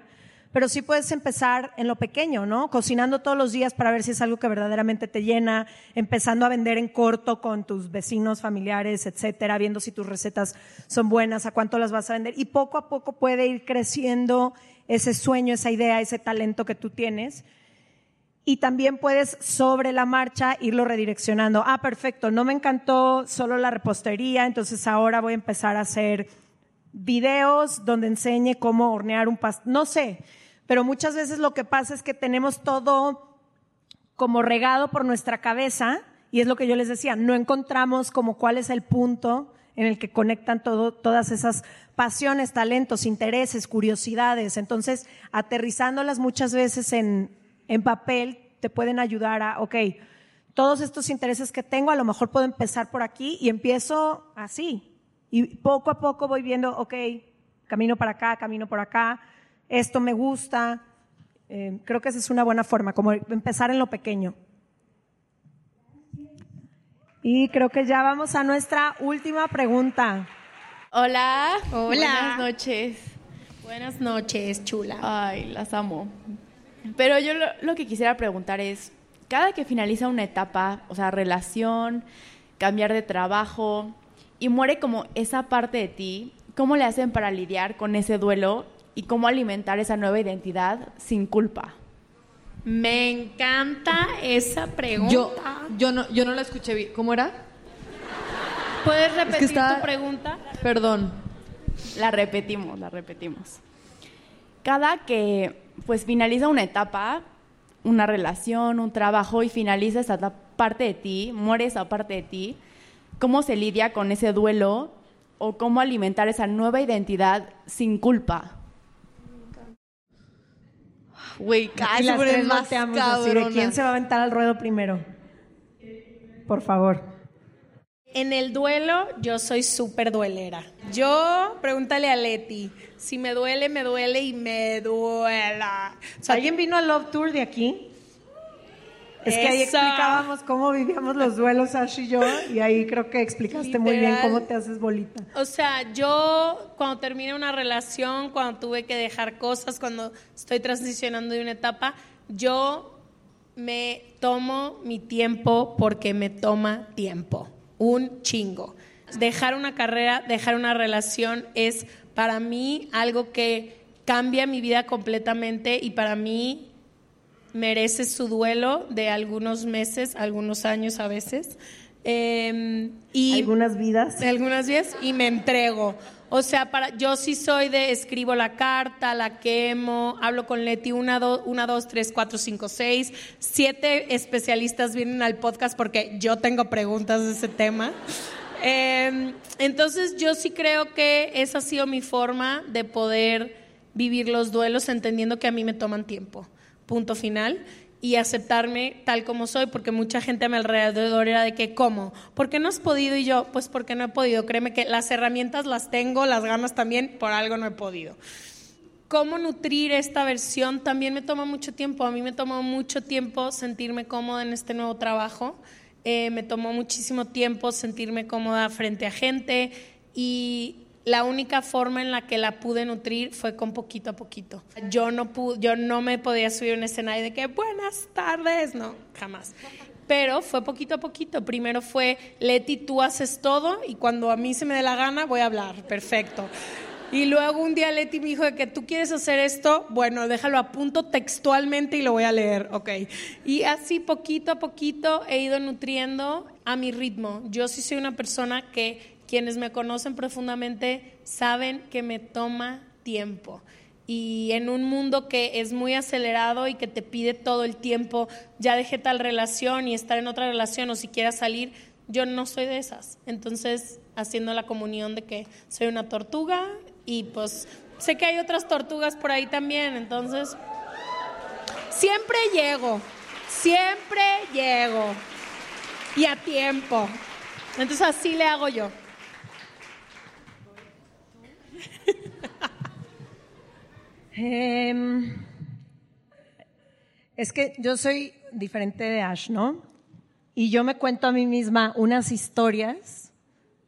pero sí puedes empezar en lo pequeño, ¿no? Cocinando todos los días para ver si es algo que verdaderamente te llena, empezando a vender en corto con tus vecinos, familiares, etcétera, viendo si tus recetas son buenas, a cuánto las vas a vender y poco a poco puede ir creciendo ese sueño, esa idea, ese talento que tú tienes. Y también puedes sobre la marcha irlo redireccionando. Ah, perfecto, no me encantó solo la repostería, entonces ahora voy a empezar a hacer videos donde enseñe cómo hornear un pastel. No sé, pero muchas veces lo que pasa es que tenemos todo como regado por nuestra cabeza y es lo que yo les decía, no encontramos como cuál es el punto en el que conectan todo, todas esas pasiones, talentos, intereses, curiosidades. Entonces, aterrizándolas muchas veces en, en papel te pueden ayudar a, ok, todos estos intereses que tengo, a lo mejor puedo empezar por aquí y empiezo así. Y poco a poco voy viendo, ok, camino para acá, camino por acá, esto me gusta. Eh, creo que esa es una buena forma, como empezar en lo pequeño. Y creo que ya vamos a nuestra última pregunta. Hola. Hola. Buenas noches. Buenas noches, chula. Ay, las amo. Pero yo lo, lo que quisiera preguntar es, cada que finaliza una etapa, o sea, relación, cambiar de trabajo, y muere como esa parte de ti, ¿cómo le hacen para lidiar con ese duelo y cómo alimentar esa nueva identidad sin culpa? Me encanta esa pregunta. Yo, yo, no, yo no la escuché bien. ¿Cómo era? ¿Puedes repetir está- tu pregunta? Perdón. La repetimos, la repetimos. Cada que pues finaliza una etapa, una relación, un trabajo y finaliza esa parte de ti, muere esa parte de ti, ¿cómo se lidia con ese duelo o cómo alimentar esa nueva identidad sin culpa? Güey, cada las tres más así quién se va a aventar al ruedo primero. Por favor. En el duelo, yo soy súper duelera. Yo, pregúntale a Leti, si me duele, me duele y me duela. O sea, ¿Alguien vino al Love Tour de aquí? Es que ahí Eso. explicábamos cómo vivíamos los duelos, Ash y yo, y ahí creo que explicaste muy bien cómo te haces bolita. O sea, yo cuando terminé una relación, cuando tuve que dejar cosas, cuando estoy transicionando de una etapa, yo me tomo mi tiempo porque me toma tiempo, un chingo. Dejar una carrera, dejar una relación es para mí algo que cambia mi vida completamente y para mí merece su duelo de algunos meses, algunos años a veces. Eh, y Algunas vidas. algunas vidas y me entrego. O sea, para, yo sí soy de escribo la carta, la quemo, hablo con Leti, una, do- una, dos, tres, cuatro, cinco, seis. Siete especialistas vienen al podcast porque yo tengo preguntas de ese tema. Eh, entonces, yo sí creo que esa ha sido mi forma de poder vivir los duelos, entendiendo que a mí me toman tiempo. Punto final y aceptarme tal como soy, porque mucha gente a mi alrededor era de que, ¿cómo? ¿Por qué no has podido? Y yo, pues porque no he podido. Créeme que las herramientas las tengo, las ganas también, por algo no he podido. ¿Cómo nutrir esta versión? También me toma mucho tiempo. A mí me tomó mucho tiempo sentirme cómoda en este nuevo trabajo. Eh, me tomó muchísimo tiempo sentirme cómoda frente a gente y la única forma en la que la pude nutrir fue con poquito a poquito. Yo no, pu- yo no me podía subir a un escenario de que buenas tardes, no, jamás. Pero fue poquito a poquito. Primero fue, Leti, tú haces todo y cuando a mí se me dé la gana voy a hablar. Perfecto. Y luego un día Leti me dijo de que tú quieres hacer esto, bueno, déjalo a punto textualmente y lo voy a leer, ok. Y así poquito a poquito he ido nutriendo a mi ritmo. Yo sí soy una persona que quienes me conocen profundamente saben que me toma tiempo. Y en un mundo que es muy acelerado y que te pide todo el tiempo, ya dejé tal relación y estar en otra relación o si quieras salir, yo no soy de esas. Entonces, haciendo la comunión de que soy una tortuga y pues sé que hay otras tortugas por ahí también, entonces siempre llego, siempre llego y a tiempo. Entonces así le hago yo. Em, es que yo soy diferente de Ash, ¿no? Y yo me cuento a mí misma unas historias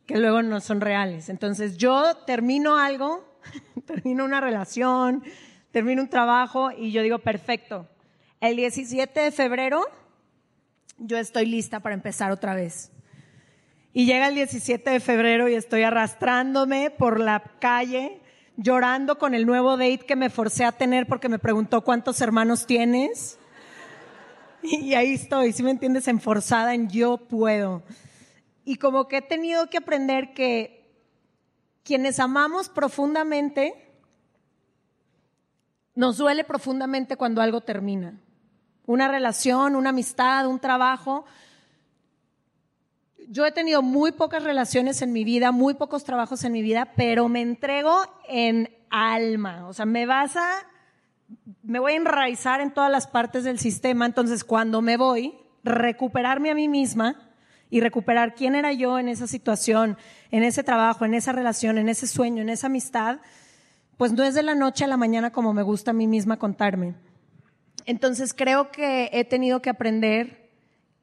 que que luego no son reales. Entonces yo termino algo, termino una relación, termino un trabajo y yo digo, perfecto, el 17 de febrero yo estoy lista para empezar otra vez. Y llega el 17 de febrero y estoy arrastrándome por la calle, llorando con el nuevo date que me forcé a tener porque me preguntó cuántos hermanos tienes. Y ahí estoy, si me entiendes, enforzada en yo puedo. Y como que he tenido que aprender que quienes amamos profundamente, nos duele profundamente cuando algo termina. Una relación, una amistad, un trabajo. Yo he tenido muy pocas relaciones en mi vida, muy pocos trabajos en mi vida, pero me entrego en alma. O sea, me vas a, me voy a enraizar en todas las partes del sistema. Entonces, cuando me voy, recuperarme a mí misma y recuperar quién era yo en esa situación, en ese trabajo, en esa relación, en ese sueño, en esa amistad, pues no es de la noche a la mañana como me gusta a mí misma contarme. Entonces creo que he tenido que aprender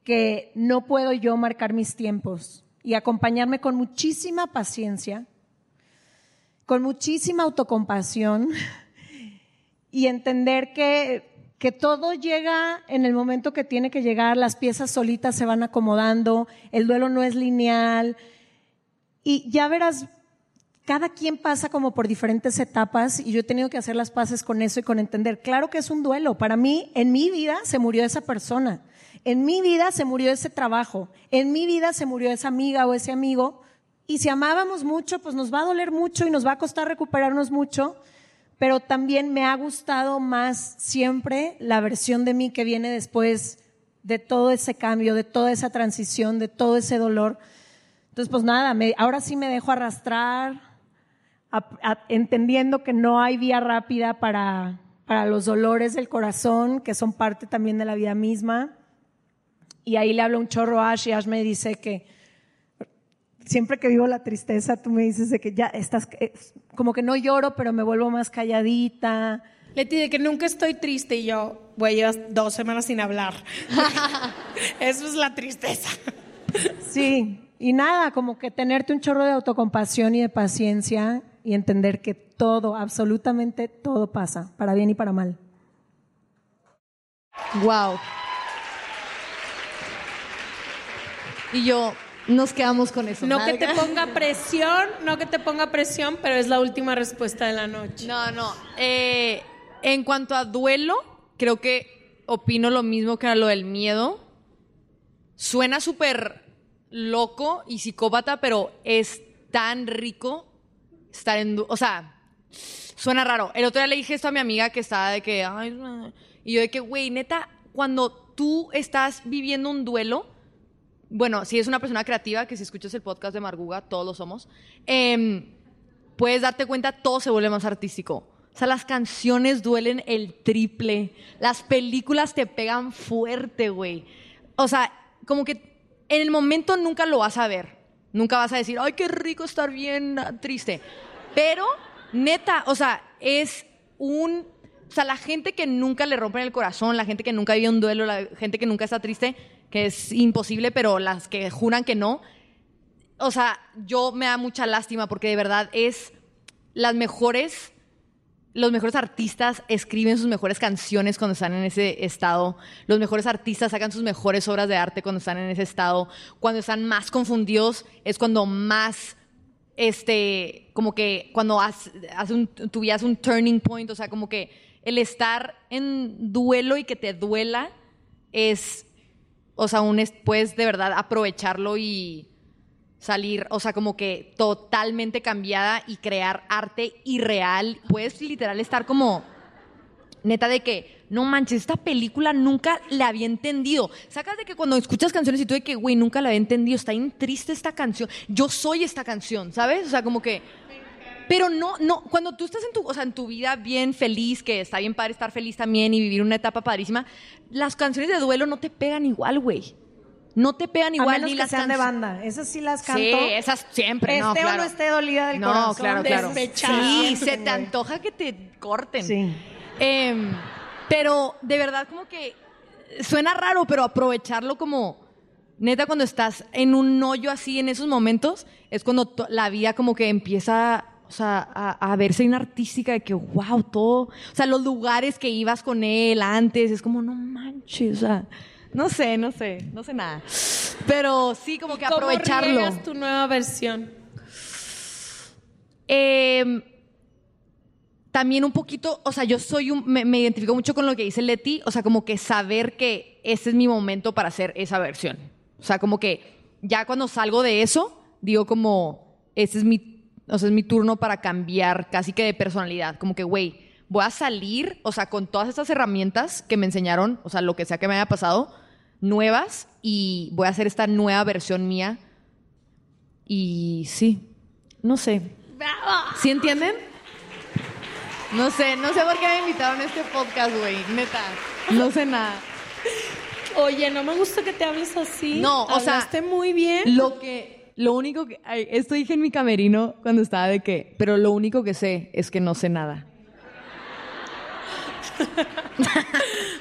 que no puedo yo marcar mis tiempos y acompañarme con muchísima paciencia, con muchísima autocompasión y entender que, que todo llega en el momento que tiene que llegar, las piezas solitas se van acomodando, el duelo no es lineal y ya verás cada quien pasa como por diferentes etapas y yo he tenido que hacer las paces con eso y con entender, claro que es un duelo. Para mí, en mi vida se murió esa persona, en mi vida se murió ese trabajo, en mi vida se murió esa amiga o ese amigo. Y si amábamos mucho, pues nos va a doler mucho y nos va a costar recuperarnos mucho, pero también me ha gustado más siempre la versión de mí que viene después de todo ese cambio, de toda esa transición, de todo ese dolor. Entonces, pues nada, me, ahora sí me dejo arrastrar, entendiendo que no hay vía rápida para, para los dolores del corazón, que son parte también de la vida misma. Y ahí le hablo un chorro a Ash y Ash me dice que siempre que vivo la tristeza, tú me dices de que ya estás, como que no lloro, pero me vuelvo más calladita. Leti, de que nunca estoy triste y yo, voy llevar dos semanas sin hablar. Eso es la tristeza. Sí, y nada, como que tenerte un chorro de autocompasión y de paciencia y entender que todo, absolutamente todo pasa, para bien y para mal. Wow. Y yo, nos quedamos con eso. No que te ponga presión, no que te ponga presión, pero es la última respuesta de la noche. No, no. Eh, en cuanto a duelo, creo que opino lo mismo que a lo del miedo. Suena súper loco y psicópata, pero es tan rico estar en... O sea, suena raro. El otro día le dije esto a mi amiga que estaba de que... Ay, y yo de que, güey, neta, cuando tú estás viviendo un duelo, bueno, si es una persona creativa, que si escuchas el podcast de Marguga, todos lo somos, em, puedes darte cuenta, todo se vuelve más artístico. O sea, las canciones duelen el triple. Las películas te pegan fuerte, güey. O sea, como que en el momento nunca lo vas a ver. Nunca vas a decir, ay, qué rico estar bien triste. Pero, neta, o sea, es un... O sea, la gente que nunca le rompen el corazón, la gente que nunca vive un duelo, la gente que nunca está triste, que es imposible, pero las que juran que no, o sea, yo me da mucha lástima porque de verdad es los mejores artistas escriben sus mejores canciones cuando están en ese estado. Los mejores artistas sacan sus mejores obras de arte cuando están en ese estado. Cuando están más confundidos es cuando más, este, como que cuando hace, un turning point. O sea, como que el estar en duelo y que te duela es, o sea, un, puedes de verdad aprovecharlo y salir, o sea, como que totalmente cambiada y crear arte irreal. Puedes literal estar como neta de que, no manches, esta película nunca la había entendido. Sacas de que cuando escuchas canciones y tú de que, güey, nunca la había entendido, está bien triste esta canción. Yo soy esta canción, ¿sabes? O sea, como que... Pero no, no, cuando tú estás en tu, o sea, en tu vida bien feliz, que está bien padre estar feliz también y vivir una etapa padrísima, las canciones de duelo no te pegan igual, güey no te pegan igual a menos ni que las sean de banda. Esas sí las canto. Sí, esas siempre, no, Esté claro. o no esté dolida del no, corazón. claro, claro. despechada. Sí, se te antoja que te corten. Sí. Em, pero de verdad como que suena raro, pero aprovecharlo como neta, cuando estás en un hoyo así en esos momentos, es cuando la vida como que empieza, o sea, a, a verse una artística de que, wow, todo, o sea, los lugares que ibas con él antes, es como, no manches, o sea, no sé, no sé, no sé nada. Pero sí, como que ¿Cómo aprovecharlo. riegas tu nueva versión? Eh, también un poquito, o sea, yo soy un, me, me identifico mucho con lo que dice Leti, o sea, como que saber que ese es mi momento para hacer esa versión. O sea, como que ya cuando salgo de eso, digo como, ese es mi, o sea, es mi turno para cambiar casi que de personalidad. Como que, güey, voy a salir, o sea, con todas estas herramientas que me enseñaron, o sea, lo que sea que me haya pasado, nuevas, y voy a hacer esta nueva versión mía. Y sí, no sé. ¿Sí entienden? No sé, no sé por qué me invitaron a este podcast, güey, neta. No sé nada. Oye, no me gusta que te hables así. No, o sea, muy bien. Lo que, lo único que, ay, esto dije en mi camerino cuando estaba de que, pero lo único que sé es que no sé nada.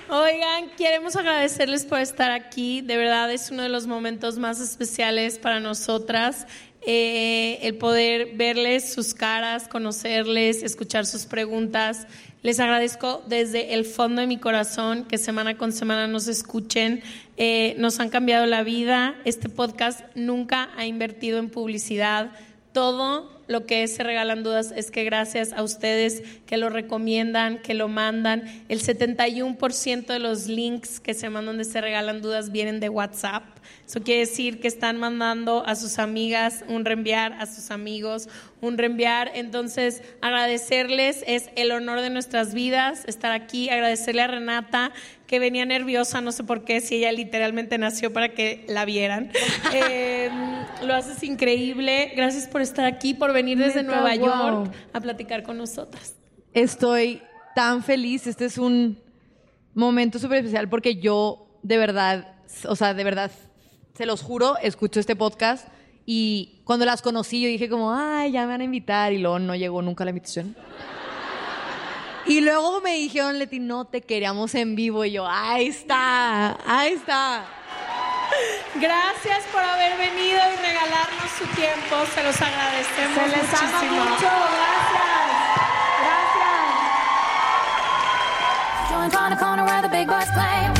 Oigan, queremos agradecerles por estar aquí. De verdad es uno de los momentos más especiales para nosotras. Eh, el poder verles sus caras, conocerles, escuchar sus preguntas. Les agradezco desde el fondo de mi corazón que semana con semana nos escuchen. Eh, nos han cambiado la vida. Este podcast nunca ha invertido en publicidad. Todo lo que Se Regalan Dudas es que gracias a ustedes que lo recomiendan, que lo mandan, el 71% de los links que se mandan de Se Regalan Dudas vienen de WhatsApp. Eso quiere decir que están mandando a sus amigas un reenviar, a sus amigos un reenviar. Entonces, agradecerles es el honor de nuestras vidas estar aquí. Agradecerle a Renata que venía nerviosa, no sé por qué, si ella literalmente nació para que la vieran. Eh, lo haces increíble. Gracias por estar aquí, por venir desde Neta, Nueva wow. York a platicar con nosotras. Estoy tan feliz. Este es un momento súper especial porque yo, de verdad, o sea, de verdad, se los juro, escucho este podcast y cuando las conocí yo dije como, ay, ya me van a invitar y luego no llegó nunca la invitación. Y luego me dijeron, Leti, no te queríamos en vivo. Y yo, ahí está, ahí está. Gracias por haber venido y regalarnos su tiempo. Se los agradecemos. Se les ama muchísimo. mucho. Gracias. Join